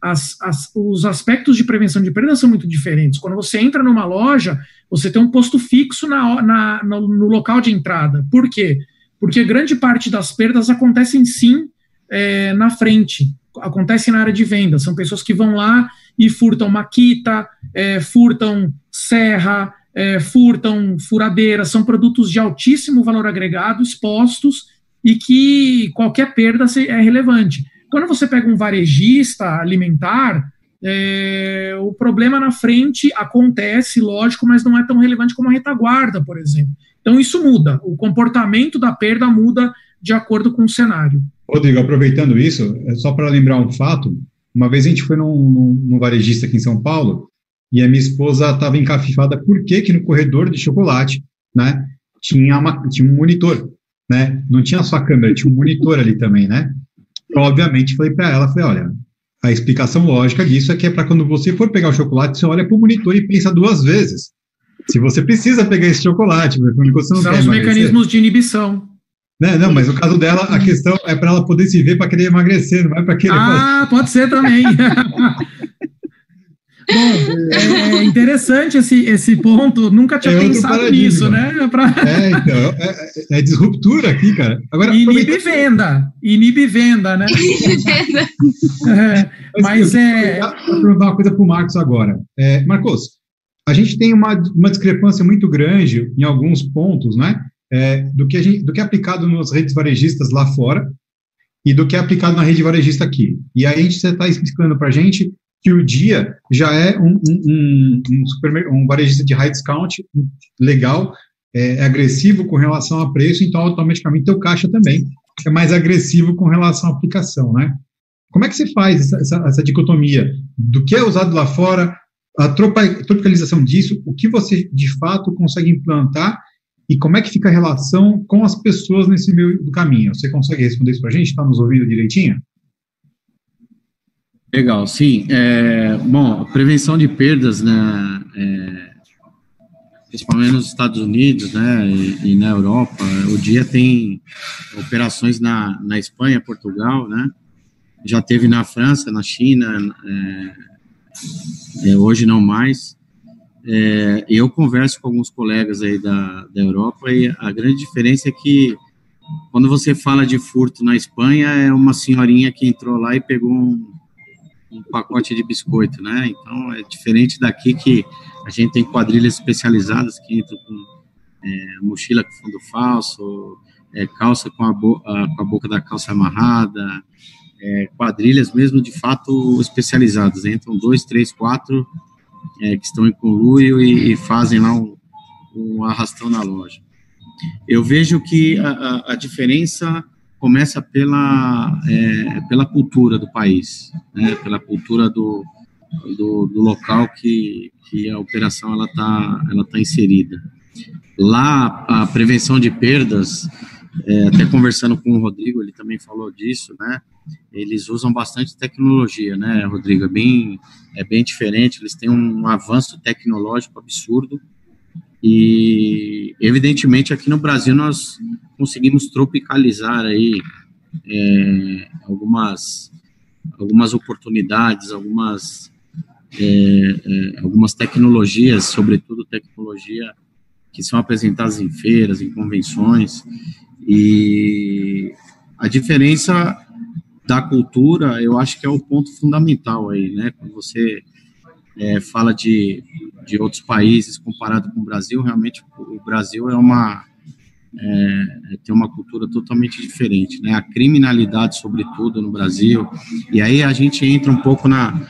as, as, os aspectos de prevenção de perdas são muito diferentes. Quando você entra numa loja, você tem um posto fixo na, na, no, no local de entrada. Por quê? Porque grande parte das perdas acontecem sim é, na frente, acontece na área de venda. São pessoas que vão lá e furtam maquita, é, furtam serra, é, furtam furadeira, são produtos de altíssimo valor agregado expostos e que qualquer perda é relevante. Quando você pega um varejista alimentar, é, o problema na frente acontece, lógico, mas não é tão relevante como a retaguarda, por exemplo. Então isso muda, o comportamento da perda muda de acordo com o cenário. Rodrigo, aproveitando isso, é só para lembrar um fato, uma vez a gente foi num, num, num varejista aqui em São Paulo e a minha esposa estava encafifada por que que no corredor de chocolate, né, tinha, uma, tinha um monitor, né, não tinha só a câmera, tinha um monitor ali também, né. Então, obviamente, falei para ela, falei, olha, a explicação lógica disso é que é para quando você for pegar o chocolate, você olha para o monitor e pensa duas vezes. Se você precisa pegar esse chocolate, porque você não São os mecanismos de inibição. Né? Não, mas no caso dela, a questão é para ela poder se ver para querer emagrecer, não é para querer. Ah, pode ser também. *laughs* Bom, é, é, interessante esse, esse ponto, nunca tinha é pensado nisso, né? Pra... É, então, é, é, é disruptura aqui, cara. Agora, inibe venda, inibe venda, né? *laughs* é, mas, mas é. Vou perguntar uma coisa para o Marcos agora. É, Marcos, a gente tem uma, uma discrepância muito grande em alguns pontos, né? é, do, que gente, do que é aplicado nas redes varejistas lá fora e do que é aplicado na rede varejista aqui. E aí a gente está explicando para a gente que o dia já é um, um, um, um varejista de high discount legal, é, é, agressivo com relação a preço, então automaticamente o caixa também é mais agressivo com relação à aplicação, né? Como é que você faz essa, essa, essa dicotomia do que é usado lá fora, a tropicalização disso, o que você de fato consegue implantar e como é que fica a relação com as pessoas nesse meio do caminho? Você consegue responder isso para a gente? Está nos ouvindo direitinho? Legal, sim. É, bom, prevenção de perdas, né, é, principalmente nos Estados Unidos, né, e, e, na Europa, o dia tem operações na, na Espanha, Portugal, né, já teve na França, na China, é, é, hoje não mais. É, eu converso com alguns colegas aí da, da Europa e a grande diferença é que quando você fala de furto na Espanha, é uma senhorinha que entrou lá e pegou um, um pacote de biscoito, né? Então é diferente daqui que a gente tem quadrilhas especializadas que entram com é, mochila com fundo falso, é, calça com a, a, com a, boca da calça amarrada, é, quadrilhas mesmo de fato especializadas. Entram dois, três, quatro é, que estão em conluio e, e fazem lá um, um, arrastão na loja. Eu vejo que a, a diferença começa pela, é, pela cultura do país, né, pela cultura do, do, do, local que, que a operação ela está ela tá inserida. Lá, a prevenção de perdas, é, até conversando com o Rodrigo, ele também falou disso, né? Eles usam bastante tecnologia, né, Rodrigo? É bem, é bem diferente, eles têm um avanço tecnológico absurdo. E, evidentemente, aqui no Brasil nós conseguimos tropicalizar aí é, algumas, algumas oportunidades, algumas, é, é, algumas tecnologias, sobretudo tecnologia que são apresentadas em feiras, em convenções, e a diferença da cultura, eu acho que é o ponto fundamental aí, né? Quando você é, fala de, de outros países comparado com o Brasil, realmente o Brasil é uma é, tem uma cultura totalmente diferente, né? A criminalidade, sobretudo no Brasil, e aí a gente entra um pouco na,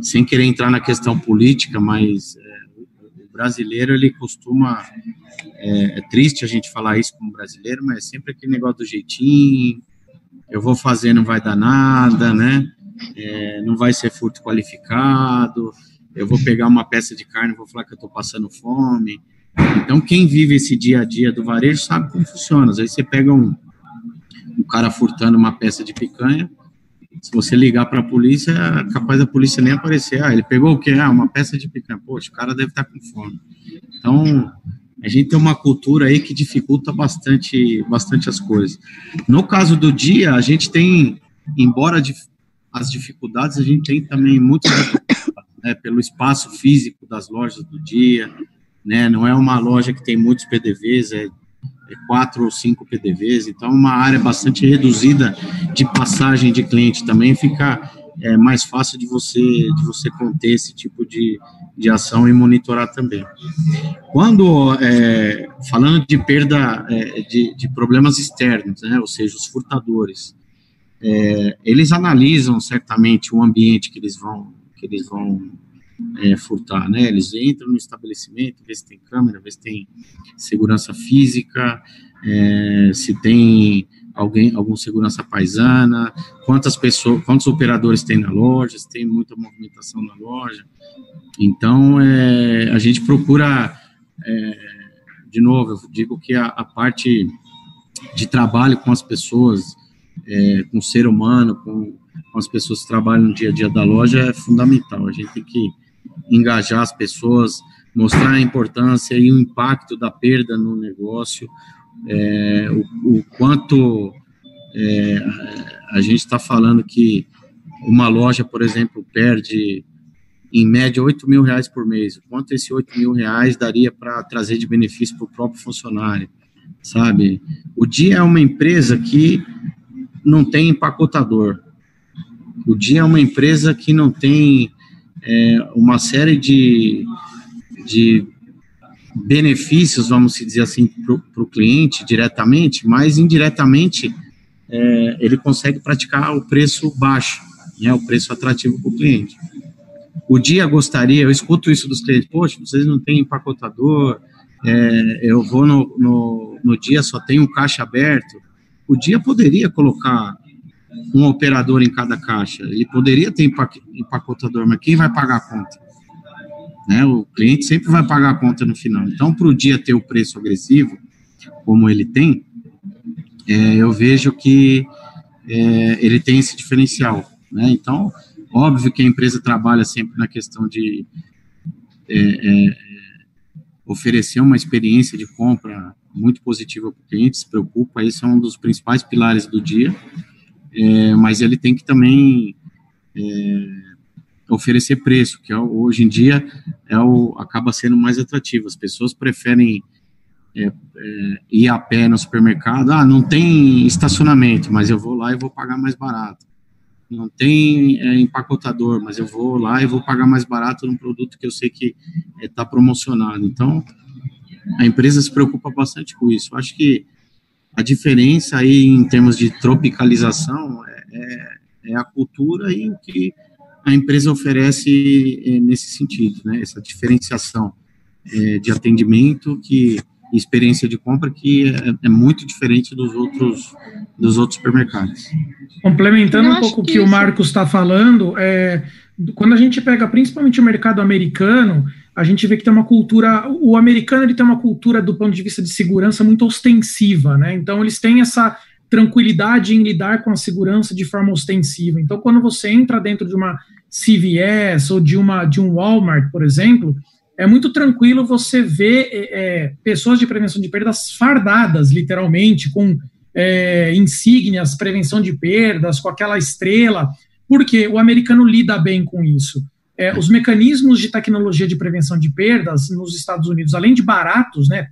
sem querer entrar na questão política, mas brasileiro ele costuma é, é, triste a gente falar isso como brasileiro, mas é sempre aquele negócio do jeitinho, eu vou fazer, não vai dar nada, né? É, não vai ser furto qualificado, eu vou pegar uma peça de carne, vou falar que eu estou passando fome. Então, quem vive esse dia a dia do varejo sabe como funciona. Às vezes você pega um, um cara furtando uma peça de picanha, se você ligar para a polícia, capaz da polícia nem aparecer. Ah, ele pegou o quê? Ah, uma peça de picanha. Poxa, o cara deve estar tá com fome. Então, a gente tem uma cultura aí que dificulta bastante, bastante as coisas. No caso do dia, a gente tem, embora as dificuldades, a gente tem também muitas né, pelo espaço físico das lojas do dia, né, não é uma loja que tem muitos PDVs, é é quatro ou cinco PDVs, então uma área bastante reduzida de passagem de cliente também fica é, mais fácil de você de você conter esse tipo de, de ação e monitorar também. Quando é, falando de perda é, de, de, problemas externos, né, ou seja, os furtadores, é, eles analisam certamente o ambiente que eles vão que eles vão é, furtar, né? Eles entram no estabelecimento, vê se tem câmera, vê se tem segurança física, é, se tem alguém, algum segurança paisana, quantas pessoas, quantos operadores tem na loja, se tem muita movimentação na loja. Então, é, a gente procura, é, de novo, eu digo que a, a, parte de trabalho com as pessoas, é, com o ser humano, com, com as pessoas que trabalham no dia a dia da loja é fundamental. A gente tem que engajar as pessoas, mostrar a importância e o impacto da perda no negócio, é, o, o, quanto é, a gente está falando que uma loja, por exemplo, perde em média 8 mil reais por mês. Quanto esse 8 mil reais daria para trazer de benefício para o próprio funcionário, sabe? O Dia é uma empresa que não tem empacotador. O Dia é uma empresa que não tem é, uma série de, de benefícios, vamos dizer assim, para o cliente diretamente, mas indiretamente é, ele consegue praticar o preço baixo, né, o preço atrativo para o cliente. O dia gostaria, eu escuto isso dos clientes, poxa, vocês não têm empacotador, é, eu vou no, no, no dia, só tem um caixa aberto. O dia poderia colocar um operador em cada caixa. Ele poderia ter empacotador, mas quem vai pagar a conta? Né? O cliente sempre vai pagar a conta no final. Então, para o dia ter o preço agressivo, como ele tem, é, eu vejo que é, ele tem esse diferencial. Né? Então, óbvio que a empresa trabalha sempre na questão de é, é oferecer uma experiência de compra muito positiva para o cliente, se preocupa, isso é um dos principais pilares do dia é, mas ele tem que também é, oferecer preço, que é, hoje em dia é o, acaba sendo mais atrativo. As pessoas preferem é, é, ir a pé no supermercado. Ah, não tem estacionamento, mas eu vou lá e vou pagar mais barato. Não tem é, empacotador, mas eu vou lá e vou pagar mais barato num produto que eu sei que está é, promocionado. Então, a empresa se preocupa bastante com isso. Acho que a diferença aí em termos de tropicalização é, é, é a cultura e o que a empresa oferece é, nesse sentido, né? Essa diferenciação é, de atendimento que experiência de compra que é, é, muito diferente dos outros dos outros supermercados. Complementando um pouco o que, que o Marcos está falando, é, quando a gente pega principalmente o mercado americano, a gente vê que tem uma cultura, o americano ele tem uma cultura do ponto de vista de segurança muito ostensiva, né? Então eles têm essa tranquilidade em lidar com a segurança de forma ostensiva. Então quando você entra dentro de uma CVS ou de uma de um Walmart, por exemplo, é muito tranquilo você ver é, é pessoas de prevenção de perdas fardadas, literalmente, com é, insígnias, prevenção de perdas, com aquela estrela, porque o americano lida bem com isso é, os mecanismos de tecnologia de prevenção de perdas nos Estados Unidos, além de baratos, né,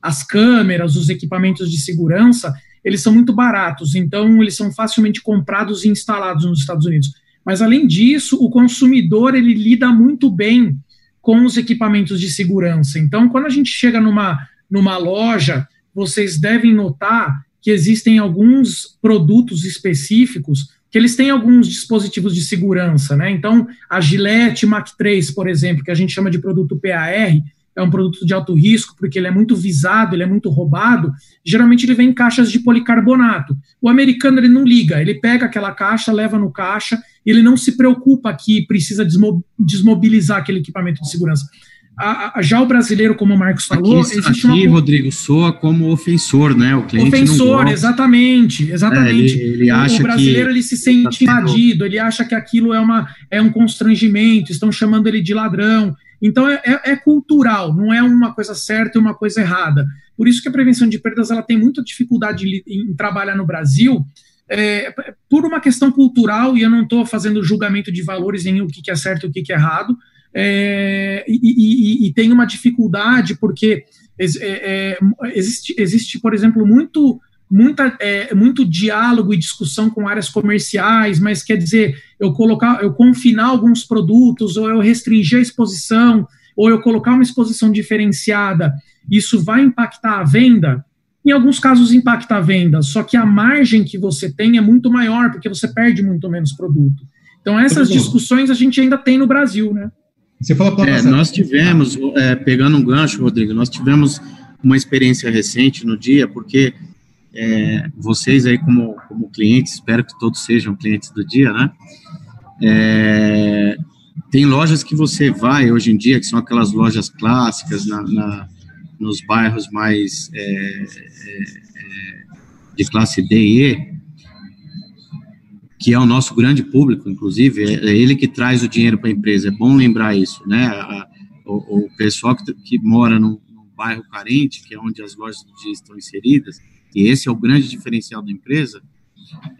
as câmeras, os equipamentos de segurança, eles são muito baratos, então eles são facilmente comprados e instalados nos Estados Unidos. Mas além disso, o consumidor ele lida muito bem com os equipamentos de segurança. Então, quando a gente chega numa, numa loja, vocês devem notar que existem alguns produtos específicos que eles têm alguns dispositivos de segurança, né? Então, a Gillette Mac 3, por exemplo, que a gente chama de produto PAR, é um produto de alto risco, porque ele é muito visado, ele é muito roubado, geralmente ele vem em caixas de policarbonato. O americano ele não liga, ele pega aquela caixa, leva no caixa, ele não se preocupa que precisa desmobilizar aquele equipamento de segurança. A, a, já o brasileiro, como o Marcos falou, aqui, existe aqui, uma... Rodrigo, soa como ofensor, né? O cliente ofensor, exatamente, exatamente. É, ele, ele acha o, o brasileiro que... ele se sente tá invadido, ele acha que aquilo é, uma, é um constrangimento, estão chamando ele de ladrão. Então é, é, é, cultural, não é uma coisa certa e uma coisa errada. Por isso que a prevenção de perdas ela tem muita dificuldade em trabalhar no Brasil, é, por uma questão cultural, e eu não estou fazendo julgamento de valores em o que, que é certo e o que, que é errado, é, e, e, e, tem uma dificuldade porque é, é, existe, existe, por exemplo, muito, muita, é, muito diálogo e discussão com áreas comerciais, mas quer dizer, eu colocar, eu confinar alguns produtos, ou eu restringir a exposição, ou eu colocar uma exposição diferenciada, isso vai impactar a venda? Em alguns casos impacta a venda, só que a margem que você tem é muito maior, porque você perde muito menos produto. Então essas discussões a gente ainda tem no Brasil, né? Você falou para é, nós tivemos, é, pegando um gancho, Rodrigo, nós tivemos uma experiência recente no dia, porque é, vocês aí como, como clientes, espero que todos sejam clientes do dia, né? É, tem lojas que você vai hoje em dia, que são aquelas lojas clássicas na, na nos bairros mais é, é, é, de classe D e E, que é o nosso grande público, inclusive, é, é ele que traz o dinheiro para a empresa. É bom lembrar isso, né? A, o, o, pessoal que, que mora num, num, bairro carente, que é onde as lojas do dia estão inseridas, e esse é o grande diferencial da empresa,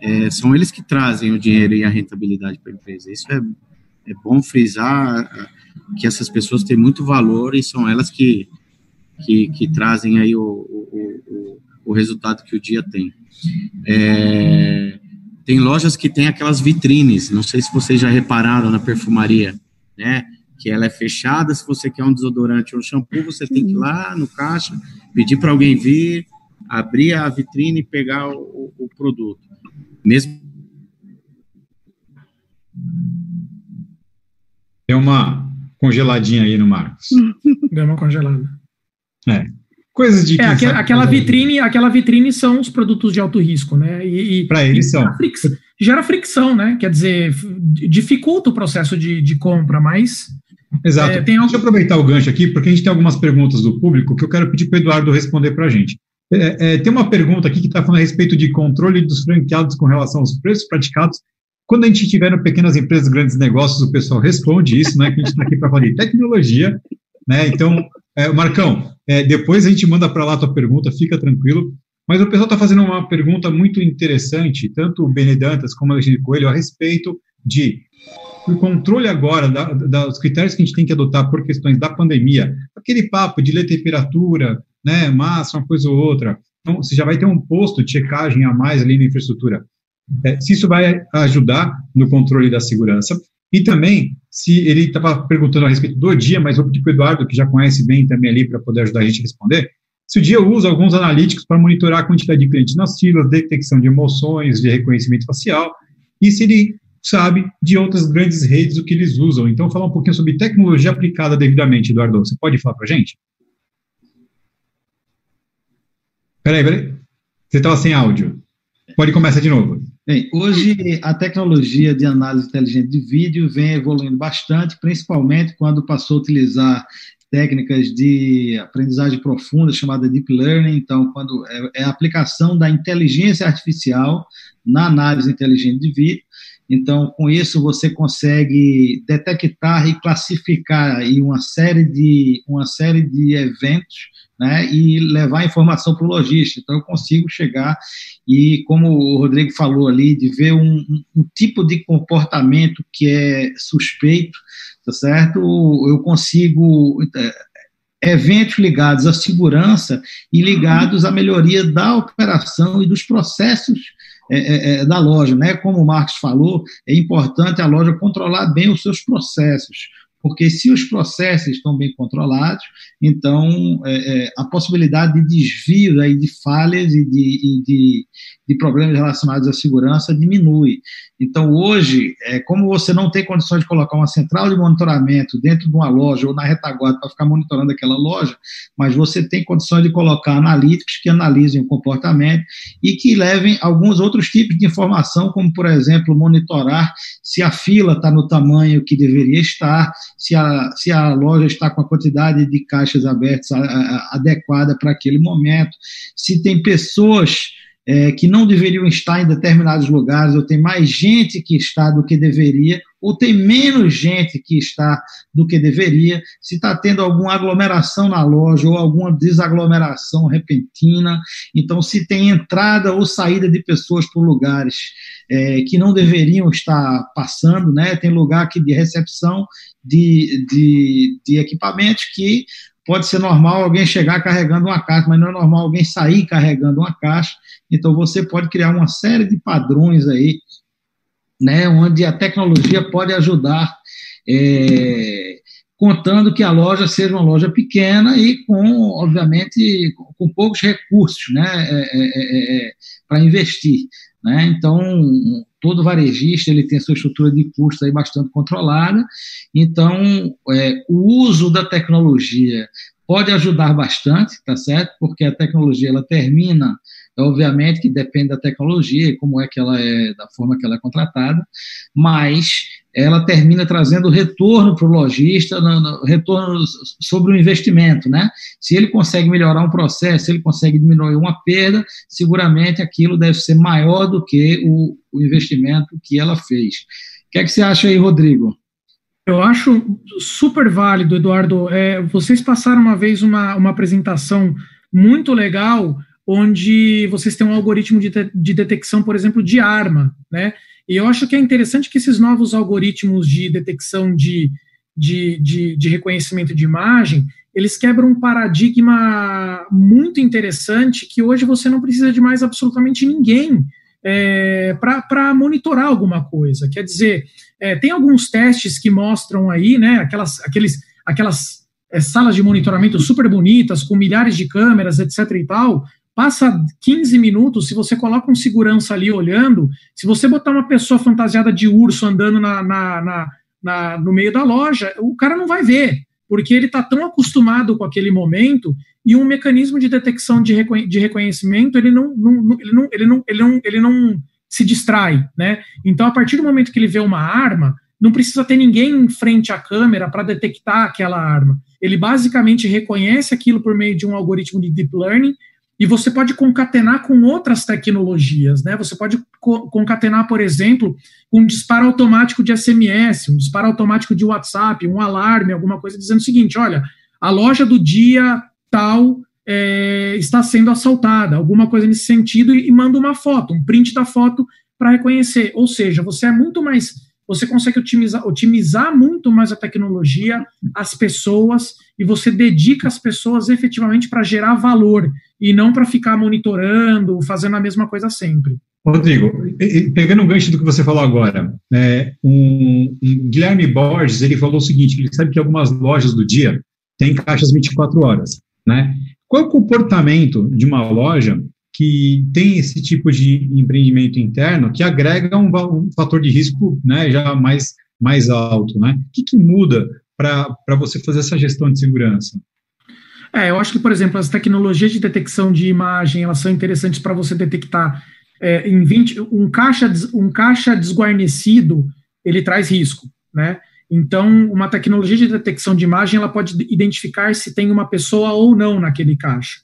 é, são eles que trazem o dinheiro e a rentabilidade para a empresa. Isso é, é bom frisar que essas pessoas têm muito valor e são elas que, que, que trazem aí o, o, o, o resultado que o dia tem. É, tem lojas que tem aquelas vitrines, não sei se vocês já repararam na perfumaria, né? Que ela é fechada, se você quer um desodorante ou um shampoo, você tem que ir lá no caixa, pedir para alguém vir, abrir a vitrine e pegar o, o produto. Mesmo Tem uma congeladinha aí no Marcos. *laughs* Deu uma congelada. É. Coisas de. É, aquela, aquela vitrine, aquela vitrine são os produtos de alto risco, né? E, e para eles são. Fricção, gera fricção, né? Quer dizer, dificulta o processo de, de compra, mas. Exato. É, tem Deixa eu aproveitar o gancho aqui, porque a gente tem algumas perguntas do público que eu quero pedir para o Eduardo responder para a gente. É, é, tem uma pergunta aqui que está falando a respeito de controle dos franqueados com relação aos preços praticados. Quando a gente tiver pequenas empresas, grandes negócios, o pessoal responde isso, né? Que a gente está aqui para falar de tecnologia, né? Então, é, Marcão, é, depois a gente manda para lá a tua pergunta, fica tranquilo. Mas o pessoal está fazendo uma pergunta muito interessante, tanto o Benedantas como o Alexandre Coelho, a respeito de o controle agora da, da, dos critérios que a gente tem que adotar por questões da pandemia, aquele papo de ler temperatura, né, massa, uma coisa ou outra. Então, você já vai ter um posto de checagem a mais ali na infraestrutura. É, se isso vai ajudar no controle da segurança. E também, se ele estava perguntando a respeito do dia, mas vou pedir para o Eduardo, que já conhece bem também ali, para poder ajudar a gente a responder, se o dia usa alguns analíticos para monitorar a quantidade de clientes nas filas, detecção de emoções, de reconhecimento facial, e se ele sabe de outras grandes redes o que eles usam. Então, falar um pouquinho sobre tecnologia aplicada devidamente, Eduardo. Você pode falar para a gente? Peraí, peraí. Você estava sem áudio. Pode começar de novo. Bem, hoje a tecnologia de análise inteligente de vídeo vem evoluindo bastante, principalmente quando passou a utilizar técnicas de aprendizagem profunda chamada deep learning. Então, quando é, é a aplicação da inteligência artificial na análise inteligente de vídeo. Então, com isso você consegue detectar e classificar aí uma série de uma série de eventos né, e levar informação para o lojista. Então, eu consigo chegar e, como o Rodrigo falou ali, de ver um, um, um tipo de comportamento que é suspeito, tá certo? Eu consigo é, eventos ligados à segurança e ligados à melhoria da operação e dos processos é, é, é da loja, né? Como o Marcos falou, é importante a loja controlar bem os seus processos, porque se os processos estão bem controlados, então é, é, a possibilidade de desvio aí, de falhas e de, e de, de, problemas relacionados à segurança diminui. Então, hoje, é, como você não tem condições de colocar uma central de monitoramento dentro de uma loja ou na retaguarda para ficar monitorando aquela loja, mas você tem condições de colocar analíticos que analisem o comportamento e que levem alguns outros tipos de informação, como, por exemplo, monitorar se a fila está no tamanho que deveria estar, se a, se a loja está com a quantidade de caixas abertas adequada para aquele momento, se tem pessoas é, que não deveriam estar em determinados lugares, ou tem mais gente que está do que deveria, ou tem menos gente que está do que deveria, se está tendo alguma aglomeração na loja ou alguma desaglomeração repentina, então se tem entrada ou saída de pessoas por lugares é, que não deveriam estar passando, né? Tem lugar aqui de recepção de, de, de equipamentos que pode ser normal alguém chegar carregando uma caixa, mas não é normal alguém sair carregando uma caixa. Então você pode criar uma série de padrões aí, né, onde a tecnologia pode ajudar, é, contando que a loja seja uma loja pequena e com, obviamente, com, poucos recursos, né, é, é, é, é para investir. Né? Então, todo varejista ele tem a sua estrutura de custos aí bastante controlada. Então, é, o uso da tecnologia pode ajudar bastante, tá certo? Porque a tecnologia ela termina Obviamente que depende da tecnologia como é que ela é, da forma que ela é contratada, mas ela termina trazendo retorno para o lojista, no, no, retorno sobre o investimento, né? Se ele consegue melhorar um processo, se ele consegue diminuir uma perda, seguramente aquilo deve ser maior do que o, o investimento que ela fez. O que é que você acha aí, Rodrigo? Eu acho super válido, Eduardo. É, vocês passaram uma vez uma, uma apresentação muito legal onde vocês têm um algoritmo de, de detecção, por exemplo, de arma, né? E eu acho que é interessante que esses novos algoritmos de detecção de, de, de, de reconhecimento de imagem, eles quebram um paradigma muito interessante que hoje você não precisa de mais absolutamente ninguém é, para monitorar alguma coisa. Quer dizer, é, tem alguns testes que mostram aí, né, aquelas, aqueles, aquelas é, salas de monitoramento super bonitas, com milhares de câmeras, etc. e tal, passa 15 minutos, se você coloca um segurança ali olhando, se você botar uma pessoa fantasiada de urso andando na, na, na, na no meio da loja, o cara não vai ver, porque ele está tão acostumado com aquele momento e um mecanismo de detecção de, reconhe de reconhecimento ele não, não, ele, não, ele, não, ele, não, ele não se distrai, né? Então, a partir do momento que ele vê uma arma, não precisa ter ninguém em frente à câmera para detectar aquela arma. Ele basicamente reconhece aquilo por meio de um algoritmo de deep learning e você pode concatenar com outras tecnologias, né? Você pode co concatenar, por exemplo, um disparo automático de SMS, um disparo automático de WhatsApp, um alarme, alguma coisa dizendo o seguinte: olha, a loja do dia tal é, está sendo assaltada, alguma coisa nesse sentido, e, e manda uma foto, um print da foto para reconhecer. Ou seja, você é muito mais você consegue otimizar, otimizar muito mais a tecnologia, as pessoas, e você dedica as pessoas efetivamente para gerar valor e não para ficar monitorando, fazendo a mesma coisa sempre. Rodrigo, pegando um gancho do que você falou agora, né, um, um Guilherme Borges ele falou o seguinte: ele sabe que algumas lojas do dia têm caixas 24 horas, né? Qual é o comportamento de uma loja que tem esse tipo de empreendimento interno que agrega um, um fator de risco né, já mais, mais alto. Né? O que, que muda para você fazer essa gestão de segurança? É, eu acho que, por exemplo, as tecnologias de detecção de imagem elas são interessantes para você detectar é, em 20, um caixa um caixa desguarnecido ele traz risco, né? Então, uma tecnologia de detecção de imagem ela pode identificar se tem uma pessoa ou não naquele caixa.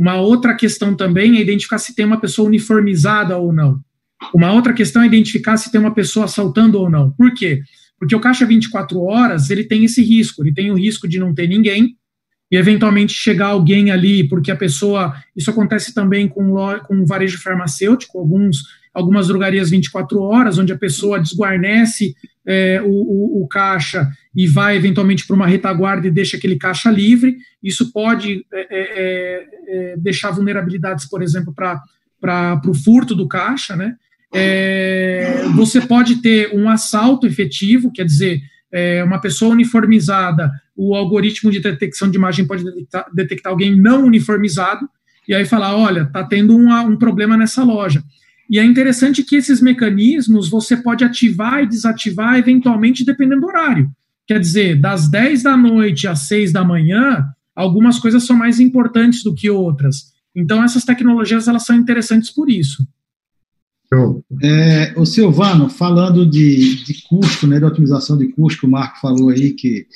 Uma outra questão também é identificar se tem uma pessoa uniformizada ou não. Uma outra questão é identificar se tem uma pessoa assaltando ou não. Por quê? Porque o caixa 24 horas, ele tem esse risco, ele tem o risco de não ter ninguém e eventualmente chegar alguém ali, porque a pessoa, isso acontece também com, com varejo farmacêutico, alguns algumas drogarias 24 horas, onde a pessoa desguarnece é, o, o, o, caixa e vai eventualmente para uma retaguarda e deixa aquele caixa livre. Isso pode é, é, é, é deixar vulnerabilidades, por exemplo, para o furto do caixa. Né? É, você pode ter um assalto efetivo, quer dizer, uma pessoa uniformizada, o algoritmo de detecção de imagem pode detectar, detectar alguém não uniformizado, e aí falar, olha, está tendo um, um problema nessa loja. E é interessante que esses mecanismos você pode ativar e desativar eventualmente dependendo do horário. Quer dizer, das 10 da noite às 6 da manhã, algumas coisas são mais importantes do que outras. Então, essas tecnologias elas são interessantes por isso. É, o Silvano, falando de, de custo, né, de otimização de custo, o Marco falou aí que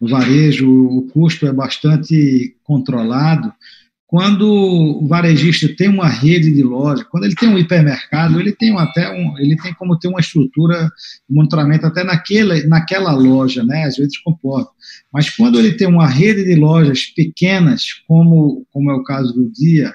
no varejo o custo é bastante controlado quando o varejista tem uma rede de loja, quando ele tem um hipermercado, ele tem até um, ele tem como ter uma estrutura de monitoramento até naquela, naquela loja, né? Às vezes comporta. Mas quando ele tem uma rede de lojas pequenas, como, como é o caso do dia,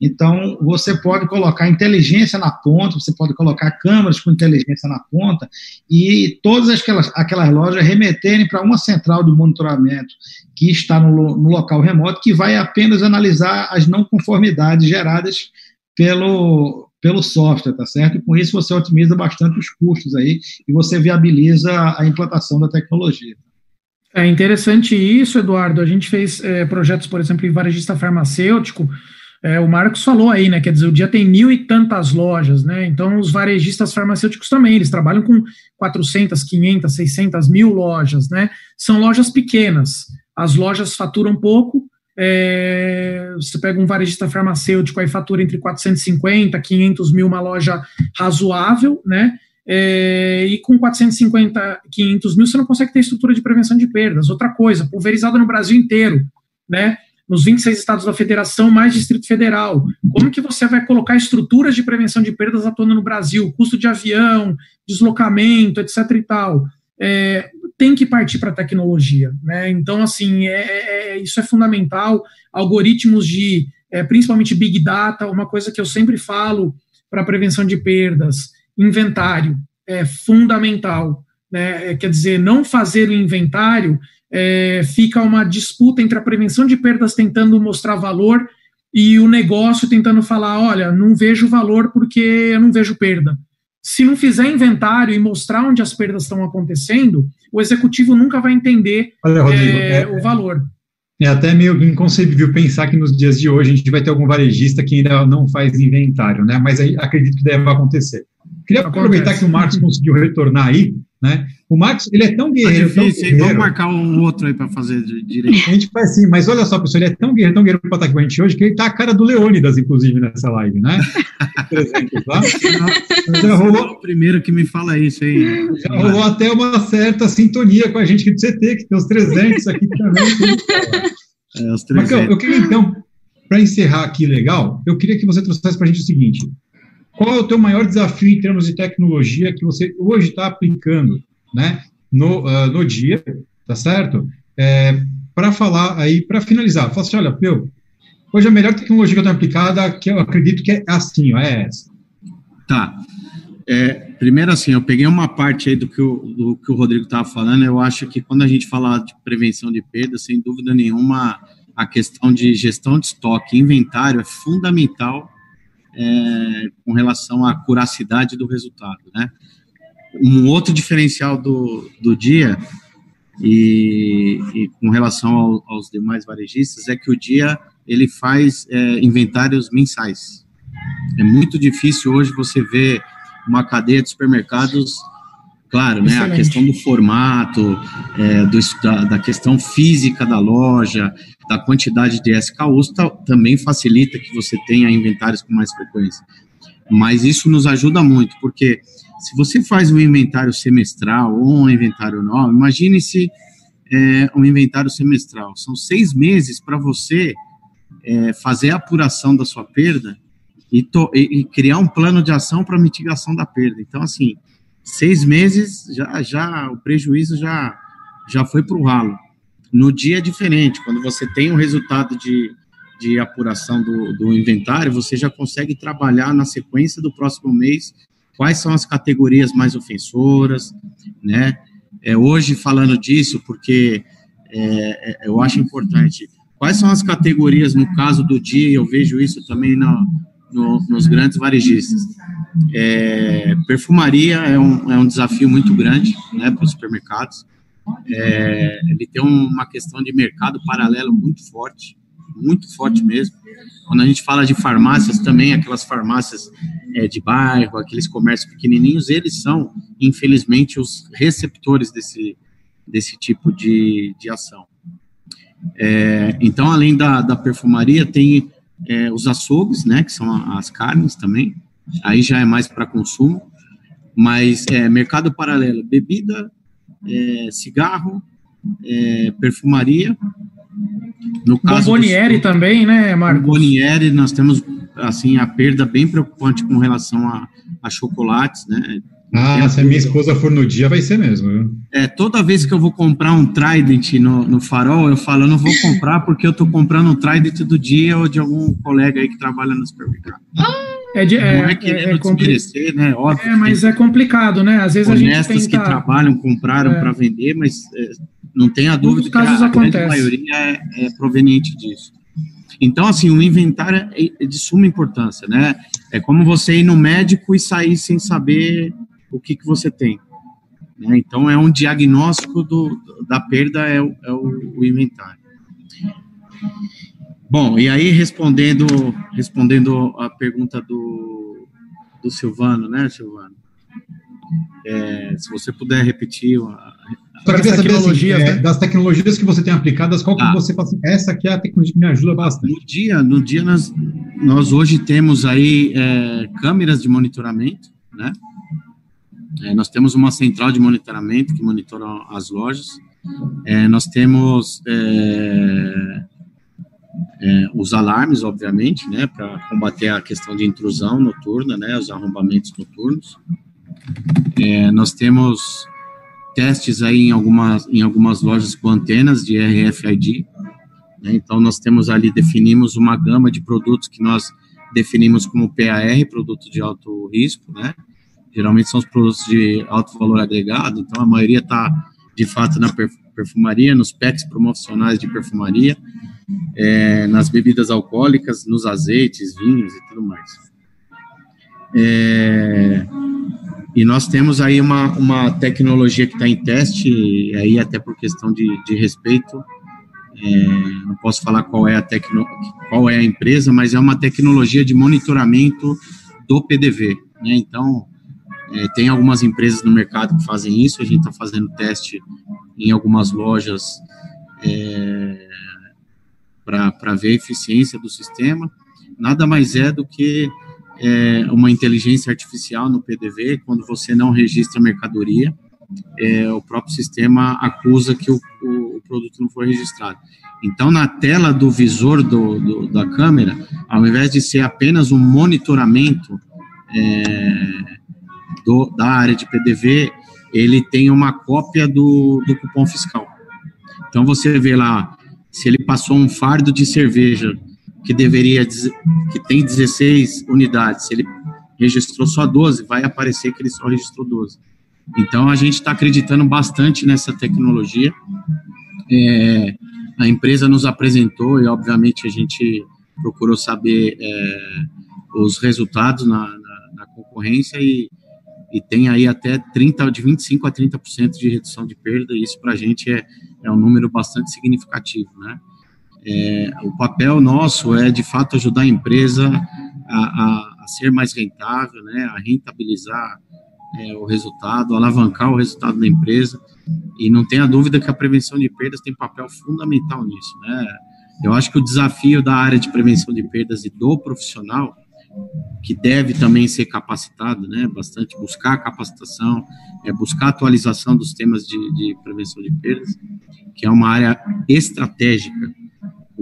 então você pode colocar inteligência na ponta, você pode colocar câmeras com inteligência na ponta e todas aquelas, aquelas lojas remeterem para uma central de monitoramento que está no, no local remoto, que vai apenas analisar as não conformidades geradas pelo, pelo software, tá certo? E com isso você otimiza bastante os custos aí e você viabiliza a implantação da tecnologia. É interessante isso, Eduardo. A gente fez é, projetos, por exemplo, em varejista farmacêutico. É, o Marcos falou aí, né? Quer dizer, o dia tem mil e tantas lojas, né? Então, os varejistas farmacêuticos também, eles trabalham com 400, 500, 600 mil lojas, né? São lojas pequenas as lojas faturam pouco. É, você pega um varejista farmacêutico, aí fatura entre 450 500 mil, uma loja razoável, né? É, e com 450, 500 mil, você não consegue ter estrutura de prevenção de perdas. Outra coisa, pulverizada no Brasil inteiro, né? Nos 26 estados da federação, mais Distrito Federal. Como que você vai colocar estruturas de prevenção de perdas atuando no Brasil? Custo de avião, deslocamento, etc e tal. É, tem que partir para a tecnologia. Né? Então, assim, é, é, é, isso é fundamental. Algoritmos de, é, principalmente Big Data, uma coisa que eu sempre falo para prevenção de perdas, inventário é fundamental. Né? É, quer dizer, não fazer o inventário é, fica uma disputa entre a prevenção de perdas tentando mostrar valor e o negócio tentando falar, olha, não vejo valor porque eu não vejo perda. Se não fizer inventário e mostrar onde as perdas estão acontecendo, o executivo nunca vai entender Olha, Rodrigo, é, é, o valor. É até meio inconcebível pensar que nos dias de hoje a gente vai ter algum varejista que ainda não faz inventário, né? Mas aí acredito que deve acontecer. Queria aproveitar que o Marcos conseguiu retornar aí, né? O Marcos, ele é tão tá guerreiro. Tá difícil, tão guerreiro. Vamos marcar um outro aí para fazer direito. A gente faz sim, mas olha só, pessoal, ele é tão guerreiro, tão guerreiro para estar com a gente hoje, que ele tá a cara do Leônidas, inclusive, nessa live, né? *laughs* Por exemplo, tá? Já rolou... o primeiro que me fala isso aí. Já rolou até uma certa sintonia com a gente aqui do CT, que tem os 300 aqui também. É, os 300. Mas, eu queria, então, para encerrar aqui legal, eu queria que você trouxesse para a gente o seguinte, qual é o teu maior desafio em termos de tecnologia que você hoje está aplicando, né? no, uh, no dia, tá certo? É, para falar aí, para finalizar, fala assim, olha, Peu, Hoje a melhor tecnologia que eu tenho aplicada, que eu acredito que é assim, ó, é essa. Tá. É, primeiro, assim, eu peguei uma parte aí do que o, do que o Rodrigo estava falando. Eu acho que quando a gente fala de prevenção de perda, sem dúvida nenhuma, a questão de gestão de estoque, inventário é fundamental é, com relação à curacidade do resultado, né? Um outro diferencial do, do dia e, e com relação ao, aos demais varejistas é que o dia ele faz é, inventários mensais. É muito difícil hoje você ver uma cadeia de supermercados, claro, né, a questão do formato, é, do, da, da, questão física da loja, da quantidade de SKUs, tá, também facilita que você tenha inventários com mais frequência. Mas isso nos ajuda muito, porque se você faz um inventário semestral ou um inventário anual, imagine se é, um inventário semestral. São seis meses para você é, fazer a apuração da sua perda e, to, e, e criar um plano de ação para mitigação da perda. Então, assim, seis meses já, já o prejuízo já, já foi para o ralo. No dia é diferente, quando você tem o um resultado de, de apuração do, do inventário, você já consegue trabalhar na sequência do próximo mês quais são as categorias mais ofensoras, né? É, hoje falando disso, porque é, é eu acho importante Quais são as categorias, no caso do dia, eu vejo isso também no, no, nos grandes varejistas. É, perfumaria é um, é um desafio muito grande né, para os supermercados. É, ele tem uma questão de mercado paralelo muito forte, muito forte mesmo. Quando a gente fala de farmácias também, aquelas farmácias é, de bairro, aqueles comércios pequenininhos, eles são, infelizmente, os receptores desse, desse tipo de, de ação. É, então, além da, da perfumaria, tem é, os açougues, né, que são as carnes também, aí já é mais para consumo, mas é, mercado paralelo, bebida, é, cigarro, é, perfumaria. No caso Bomboniere dos, também, né, Marcos? Bomboniere, nós temos assim a perda bem preocupante com relação a, a chocolates, né? Ah, se a minha esposa for no dia, vai ser mesmo. Viu? É, toda vez que eu vou comprar um Trident no, no farol, eu falo, eu não vou comprar porque eu tô comprando um Trident do dia ou de algum colega aí que trabalha no supermercado. É, de, é, não é querendo é, é desmerecer, né? Óbvio. É, mas é complicado, né? Às vezes a gente tenta... que trabalham, compraram é. para vender, mas é, não tem a dúvida que a, a grande maioria é, é proveniente disso. Então, assim, o inventário é de suma importância, né? É como você ir no médico e sair sem saber o que, que você tem. Né? Então, é um diagnóstico do, da perda, é, é o, o inventário. Bom, e aí respondendo, respondendo a pergunta do, do Silvano, né, Silvano? É, se você puder repetir. Só queria saber assim, é, né? das tecnologias que você tem aplicadas, qual que ah. você fala assim, essa aqui é a tecnologia que me ajuda bastante. No dia, no dia nós, nós hoje temos aí é, câmeras de monitoramento, né? É, nós temos uma central de monitoramento que monitora as lojas. É, nós temos é, os alarmes, obviamente, né, para combater a questão de intrusão noturna, né, os arrombamentos noturnos. É, nós temos testes aí em algumas, em algumas lojas com antenas de RFID. Né, então, nós temos ali, definimos uma gama de produtos que nós definimos como PAR, produto de alto risco, né, geralmente são os produtos de alto valor agregado, então a maioria está de fato na perfumaria, nos packs promocionais de perfumaria, é, nas bebidas alcoólicas, nos azeites, vinhos e tudo mais. É, e nós temos aí uma, uma tecnologia que está em teste, aí até por questão de, de respeito, é, não posso falar qual é, a tecno, qual é a empresa, mas é uma tecnologia de monitoramento do PDV. Né? Então, é, tem algumas empresas no mercado que fazem isso, a gente está fazendo teste em algumas lojas é, para ver a eficiência do sistema. Nada mais é do que é, uma inteligência artificial no PDV, quando você não registra mercadoria, é, o próprio sistema acusa que o, o, o, produto não foi registrado. Então, na tela do visor do, do, da câmera, ao invés de ser apenas um monitoramento é, do, da área de PDV, ele tem uma cópia do, do cupom fiscal. Então você vê lá, se ele passou um fardo de cerveja que deveria que tem 16 unidades, se ele registrou só 12, vai aparecer que ele só registrou 12. Então a gente está acreditando bastante nessa tecnologia. É, a empresa nos apresentou e obviamente a gente procurou saber é, os resultados na, na, na concorrência e, e, tem aí até 30, de 25 a 30% de redução de perda, e isso para a gente é, é um número bastante significativo, né? É, o papel nosso é, de fato, ajudar a empresa a, a, a ser mais rentável, né, a rentabilizar é, o resultado, alavancar o resultado da empresa, e não tenha dúvida que a prevenção de perdas tem papel fundamental nisso, né? Eu acho que o desafio da área de prevenção de perdas e do profissional, que deve também ser capacitado, né, bastante buscar capacitação, é buscar atualização dos temas de, de prevenção de perdas, que é uma área estratégica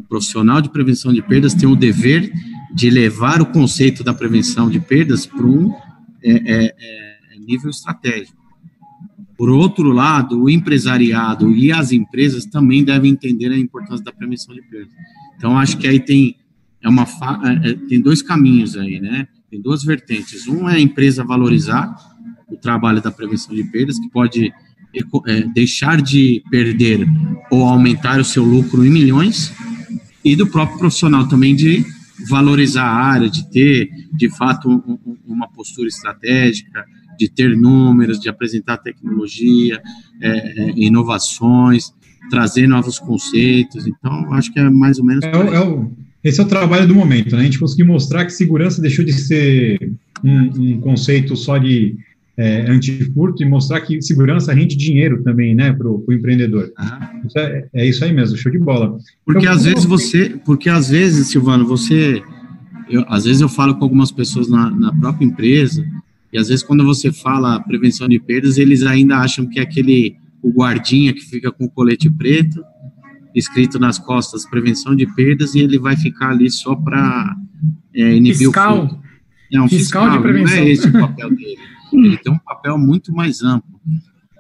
o profissional de prevenção de perdas tem o dever de levar o conceito da prevenção de perdas para um é, é, é, nível estratégico. Por outro lado, o empresariado e as empresas também devem entender a importância da prevenção de perdas. Então, acho que aí tem, é uma, é, é, tem dois caminhos aí, né? Tem duas vertentes. Um é a empresa valorizar o trabalho da prevenção de perdas, que pode é, deixar de perder ou aumentar o seu lucro em milhões, e do próprio profissional também de valorizar a área, de ter, de fato, um, um, uma postura estratégica, de ter números, de apresentar tecnologia, é, é, inovações, trazer novos conceitos. Então, acho que é mais ou menos. É, é o, esse é o trabalho do momento, né? A gente conseguir mostrar que segurança deixou de ser um, um conceito só de é, antifurto e mostrar que segurança rende dinheiro também, né, para o empreendedor. Isso é, é, isso aí mesmo, show de bola. Porque então, às vezes você, porque às vezes, Silvano, você, eu, às vezes eu falo com algumas pessoas na, na própria empresa e às vezes quando você fala prevenção de perdas, eles ainda acham que é aquele o guardinha que fica com o colete preto escrito nas costas prevenção de perdas e ele vai ficar ali só para é, inibir fiscal. o fluxo. É um fiscal, fiscal de prevenção. Não é esse o papel dele. Ele tem um papel muito mais amplo.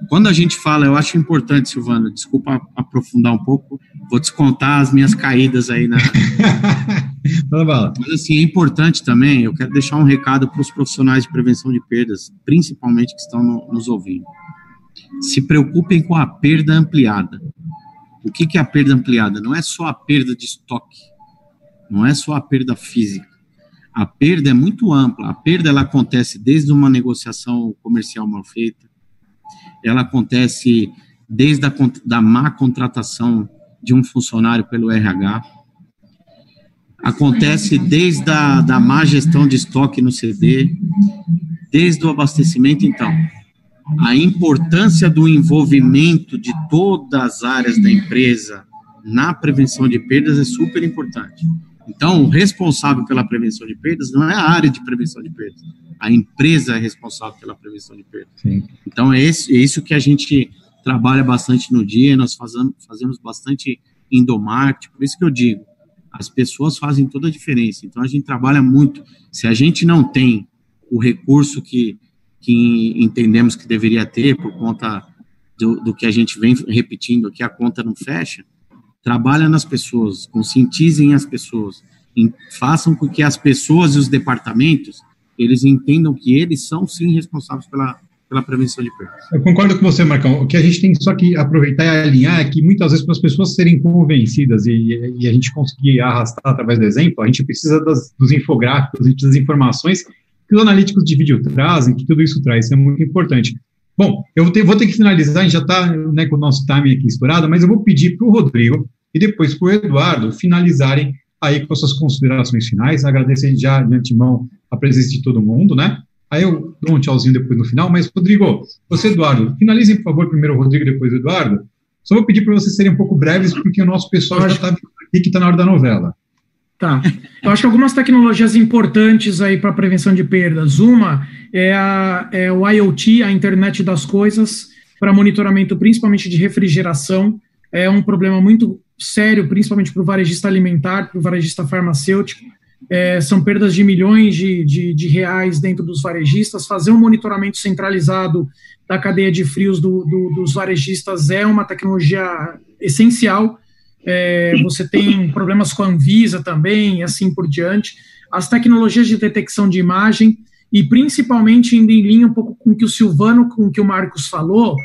Quando a gente fala, eu acho importante, Silvana, desculpa aprofundar um pouco, vou descontar as minhas caídas aí na. *laughs* Mas assim, é importante também, eu quero deixar um recado para os profissionais de prevenção de perdas, principalmente que estão no, nos ouvindo. Se preocupem com a perda ampliada. O que, é a perda ampliada? Não é só a perda de estoque, não é só a perda física a perda é muito ampla. A perda ela acontece desde uma negociação comercial mal feita, ela acontece desde a da má contratação de um funcionário pelo RH, acontece desde a da má gestão de estoque no CD, desde o abastecimento. Então, a importância do envolvimento de todas as áreas da empresa na prevenção de perdas é super importante. Então, o responsável pela prevenção de perdas não é a área de prevenção de perdas, a empresa é responsável pela prevenção de perdas. Sim. Então, é, esse, é isso que a gente trabalha bastante no dia, nós fazemos, fazemos bastante endomarketing, por isso que eu digo, as pessoas fazem toda a diferença. Então, a gente trabalha muito. Se a gente não tem o recurso que, que entendemos que deveria ter por conta do, do que a gente vem repetindo aqui, a conta não fecha, trabalha nas pessoas, conscientizem as pessoas, em, façam com que as pessoas e os departamentos eles entendam que eles são sim responsáveis pela, pela prevenção de perdas. Eu concordo com você, Marcão. O que a gente tem só que aproveitar e alinhar é que muitas vezes para as pessoas serem convencidas e, e, a gente conseguir arrastar através do exemplo, a gente precisa das, dos infográficos, a gente precisa das informações que os analíticos de vídeo trazem, que tudo isso traz, isso é muito importante. Bom, eu vou ter, vou ter que finalizar, a gente já está né, com o nosso time aqui estourado, mas eu vou pedir para o Rodrigo e depois para o Eduardo finalizarem aí com as suas considerações finais. Agradecer já de antemão a presença de todo mundo, né? Aí eu dou um tchauzinho depois no final, mas Rodrigo, você, Eduardo, finalizem, por favor, primeiro o Rodrigo e depois o Eduardo. Só vou pedir para vocês serem um pouco breves, porque o nosso pessoal já está aqui que está na hora da novela. Tá. Eu acho que algumas tecnologias importantes aí para prevenção de perdas. Uma é, a, é o IoT, a internet das coisas, para monitoramento principalmente de refrigeração. É um problema muito sério, principalmente para o varejista alimentar, para o varejista farmacêutico. É, são perdas de milhões de, de, de, reais dentro dos varejistas. Fazer um monitoramento centralizado da cadeia de frios do, do, dos varejistas é uma tecnologia essencial é, você tem problemas com a Anvisa também, e assim por diante. As tecnologias de detecção de imagem, e principalmente indo em linha um pouco com o que o Silvano, com o que o Marcos falou,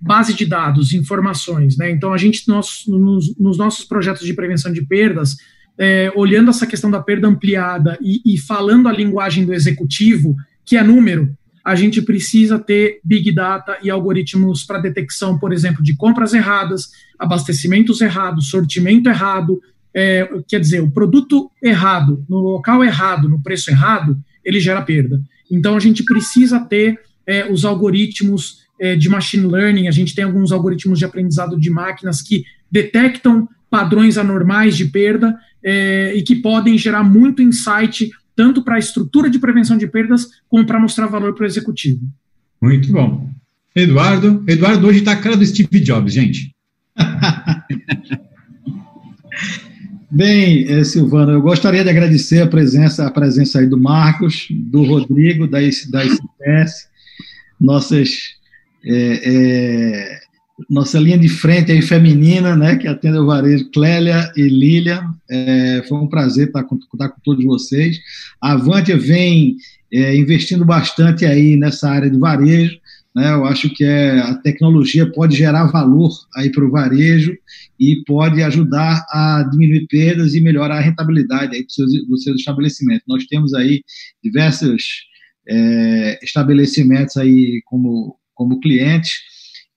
base de dados, informações, né? Então a gente nós, nos, nos nossos projetos de prevenção de perdas, é, olhando essa questão da perda ampliada e, e falando a linguagem do executivo, que é número, a gente precisa ter big data e algoritmos para detecção, por exemplo, de compras erradas, abastecimentos errados, sortimento errado, é, quer dizer, o produto errado, no local errado, no preço errado, ele gera perda. Então a gente precisa ter é, os algoritmos é, de machine learning, a gente tem alguns algoritmos de aprendizado de máquinas que detectam padrões anormais de perda é, e que podem gerar muito insight tanto para a estrutura de prevenção de perdas, como para mostrar valor para o executivo. Muito bom. Eduardo, Eduardo hoje está a cara do Steve Jobs, gente. *laughs* Bem, eh, Silvano, eu gostaria de agradecer a presença, a presença aí do Marcos, do Rodrigo, da, da ICPS, nossas é, é, nossa linha de frente aí feminina, né, que atende o varejo, Clélia e Lília, é, foi um prazer estar com, estar com todos vocês. A Avantia vem é, investindo bastante aí nessa área de varejo, né, eu acho que é, a tecnologia pode gerar valor aí para o varejo e pode ajudar a diminuir perdas e melhorar a rentabilidade aí do seu, do seu estabelecimento. Nós temos aí diversos é, estabelecimentos aí como, como clientes,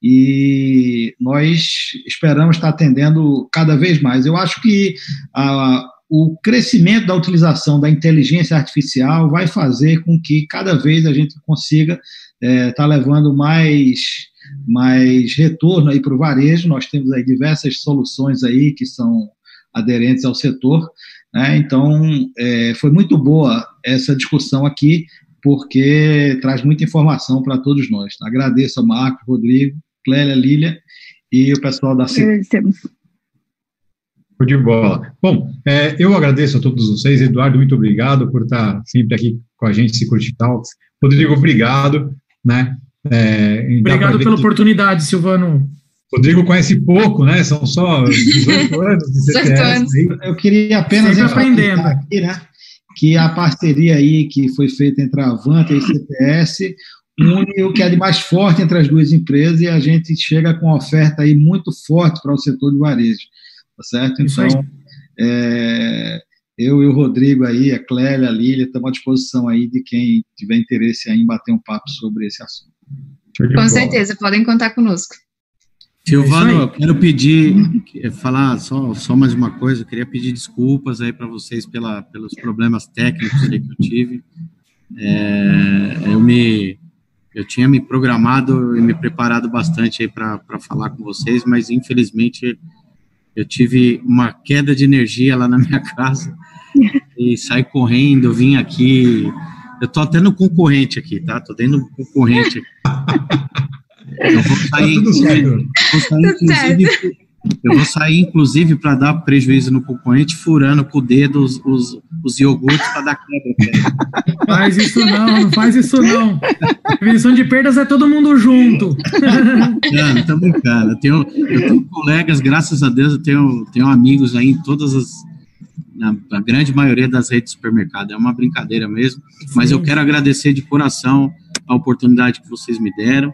e nós esperamos estar atendendo cada vez mais. Eu acho que a, o crescimento da utilização da inteligência artificial vai fazer com que cada vez a gente consiga estar é, tá levando mais mais retorno aí para o varejo. Nós temos aí diversas soluções aí que são aderentes ao setor. Né? Então, é, foi muito boa essa discussão aqui, porque traz muita informação para todos nós. Agradeço a Marco, Rodrigo, Clélia, Lília e o pessoal da Agradecemos. De bola. Bom, é, eu agradeço a todos vocês. Eduardo, muito obrigado por estar sempre aqui com a gente, Security Talks. Rodrigo, obrigado. Né? É, obrigado pela que... oportunidade, Silvano. Rodrigo conhece pouco, né? São só 18 *laughs* anos de CTS. Eu queria apenas aprendendo aqui, né? Que a parceria aí que foi feita entre a Avante e a CTS une o que é de mais forte entre as duas empresas e a gente chega com uma oferta aí muito forte para o setor de varejo, tá certo? Então, é, eu e o Rodrigo aí, a Clélia, a Lília, estamos à disposição aí de quem tiver interesse em bater um papo sobre esse assunto. Com certeza, podem contar conosco. Silvano, eu quero pedir, falar só, só mais uma coisa, eu queria pedir desculpas aí para vocês pela, pelos problemas técnicos que eu tive. É, eu me eu tinha me programado e me preparado bastante aí para falar com vocês, mas infelizmente eu tive uma queda de energia lá na minha *laughs* casa e saí correndo, vim aqui. Eu tô até no concorrente aqui, tá? Tô dentro do concorrente. *laughs* Eu vou sair, tá vou sair inclusive, eu vou sair, inclusive, para dar prejuízo no concorrente, furando com o dedo os, os, os iogurtes para dar quebra. Faz isso não, não faz isso não. Prevenção de perdas é todo mundo junto. Não, tô brincando. Eu tenho, eu tenho colegas, graças a Deus, eu tenho, tenho amigos aí em todas as. Na, na grande maioria das redes de supermercado. É uma brincadeira mesmo. Mas Sim. eu quero agradecer de coração a oportunidade que vocês me deram.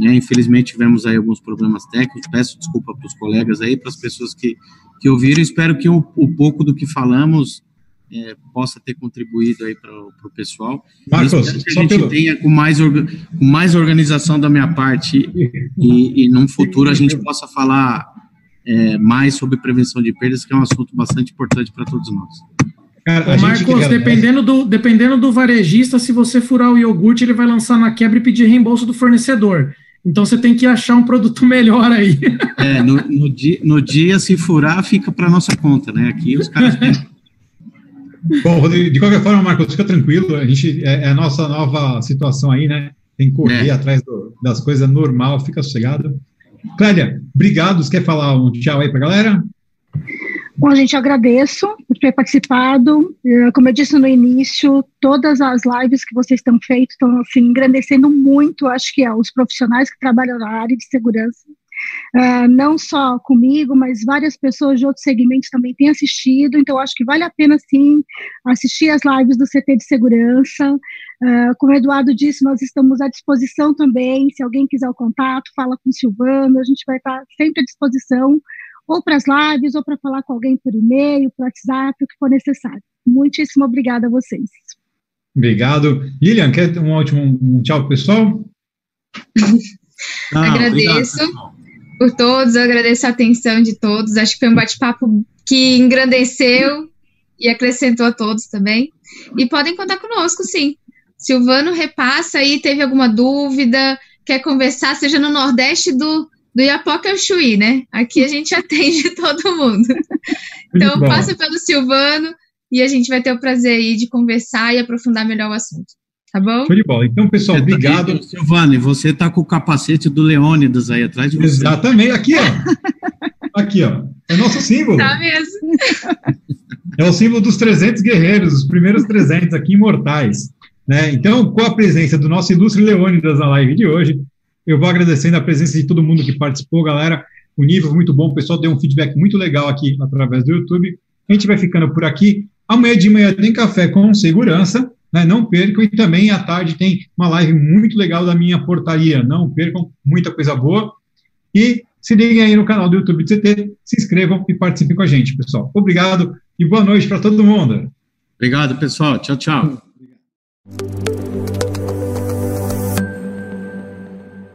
Né? Infelizmente tivemos aí alguns problemas técnicos, peço desculpa para os colegas aí, para as pessoas que, que ouviram, espero que o, o pouco do que falamos é, possa ter contribuído aí para o pessoal. Marcos, que a gente pelo... tenha com mais, com mais organização da minha parte e, e num futuro a gente possa falar é, mais sobre prevenção de perdas, que é um assunto bastante importante para todos nós. Cara, Marcos, dependendo, do, dependendo do varejista, se você furar o iogurte, ele vai lançar na quebra e pedir reembolso do fornecedor. Então você tem que achar um produto *laughs* melhor aí. É, no, no, dia, no dia, se furar, fica para nossa conta, né? Aqui os caras. Bom, de qualquer forma, Marcos, fica tranquilo. A gente é, é a nossa nova situação aí, né? Tem que correr é. atrás do, das coisas normal, fica sossegado. Clélia, obrigado. Você quer falar um tchau aí para a galera? Bom, gente, agradeço por ter participado. Eh, como eu disse no início, todas as lives que vocês estão feito estão assim, engrandecendo muito, acho que é, os profissionais que trabalham na área de segurança. uh, não só comigo, mas várias pessoas de outros segmentos também têm assistido, então acho que vale a pena sim assistir as lives do CT de segurança. Uh, como o Eduardo disse, nós estamos à disposição também. Se alguém quiser o contato, fala com o Silvano, a gente vai estar sempre à disposição, ou para as lives, ou para falar com alguém por e-mail, por WhatsApp, o que for necessário. Muitíssimo obrigada a vocês. Obrigado. Lilian, quer um último um tchau, pessoal? *laughs* Não, agradeço obrigado. por todos, agradeço a atenção de todos. Acho que foi um bate-papo que engrandeceu e acrescentou a todos também. E podem contar conosco, sim. Silvano repassa aí, teve alguma dúvida, quer conversar, seja no Nordeste do, do Iapoca ao Chuí, né? Aqui a gente *laughs* atende todo mundo. Então, passa pelo Silvano e a gente vai ter o prazer aí de conversar e aprofundar melhor o assunto. Tá bom? Show de bola. Então, pessoal, tá obrigado. Silvano, você está com o capacete do Leônidas aí atrás de você. Exatamente, aqui, ó. Aqui, ó. É nosso símbolo. Tá mesmo. É o símbolo dos 300 guerreiros, os primeiros 300 aqui imortais. Né? Então, com a presença do nosso ilustre Leônidas na live de hoje, eu vou agradecendo a presença de todo mundo que participou, galera. O nível muito bom, o pessoal deu um feedback muito legal aqui através do YouTube. A gente vai ficando por aqui. Amanhã de manhã tem café com segurança, né? Não percam. E também à tarde tem uma live muito legal da minha portaria. Não percam, muita coisa boa. E se liguem aí no canal do YouTube do CT, se inscrevam e participem com a gente, pessoal. Obrigado e boa noite para todo mundo. Obrigado, pessoal. Tchau, tchau. you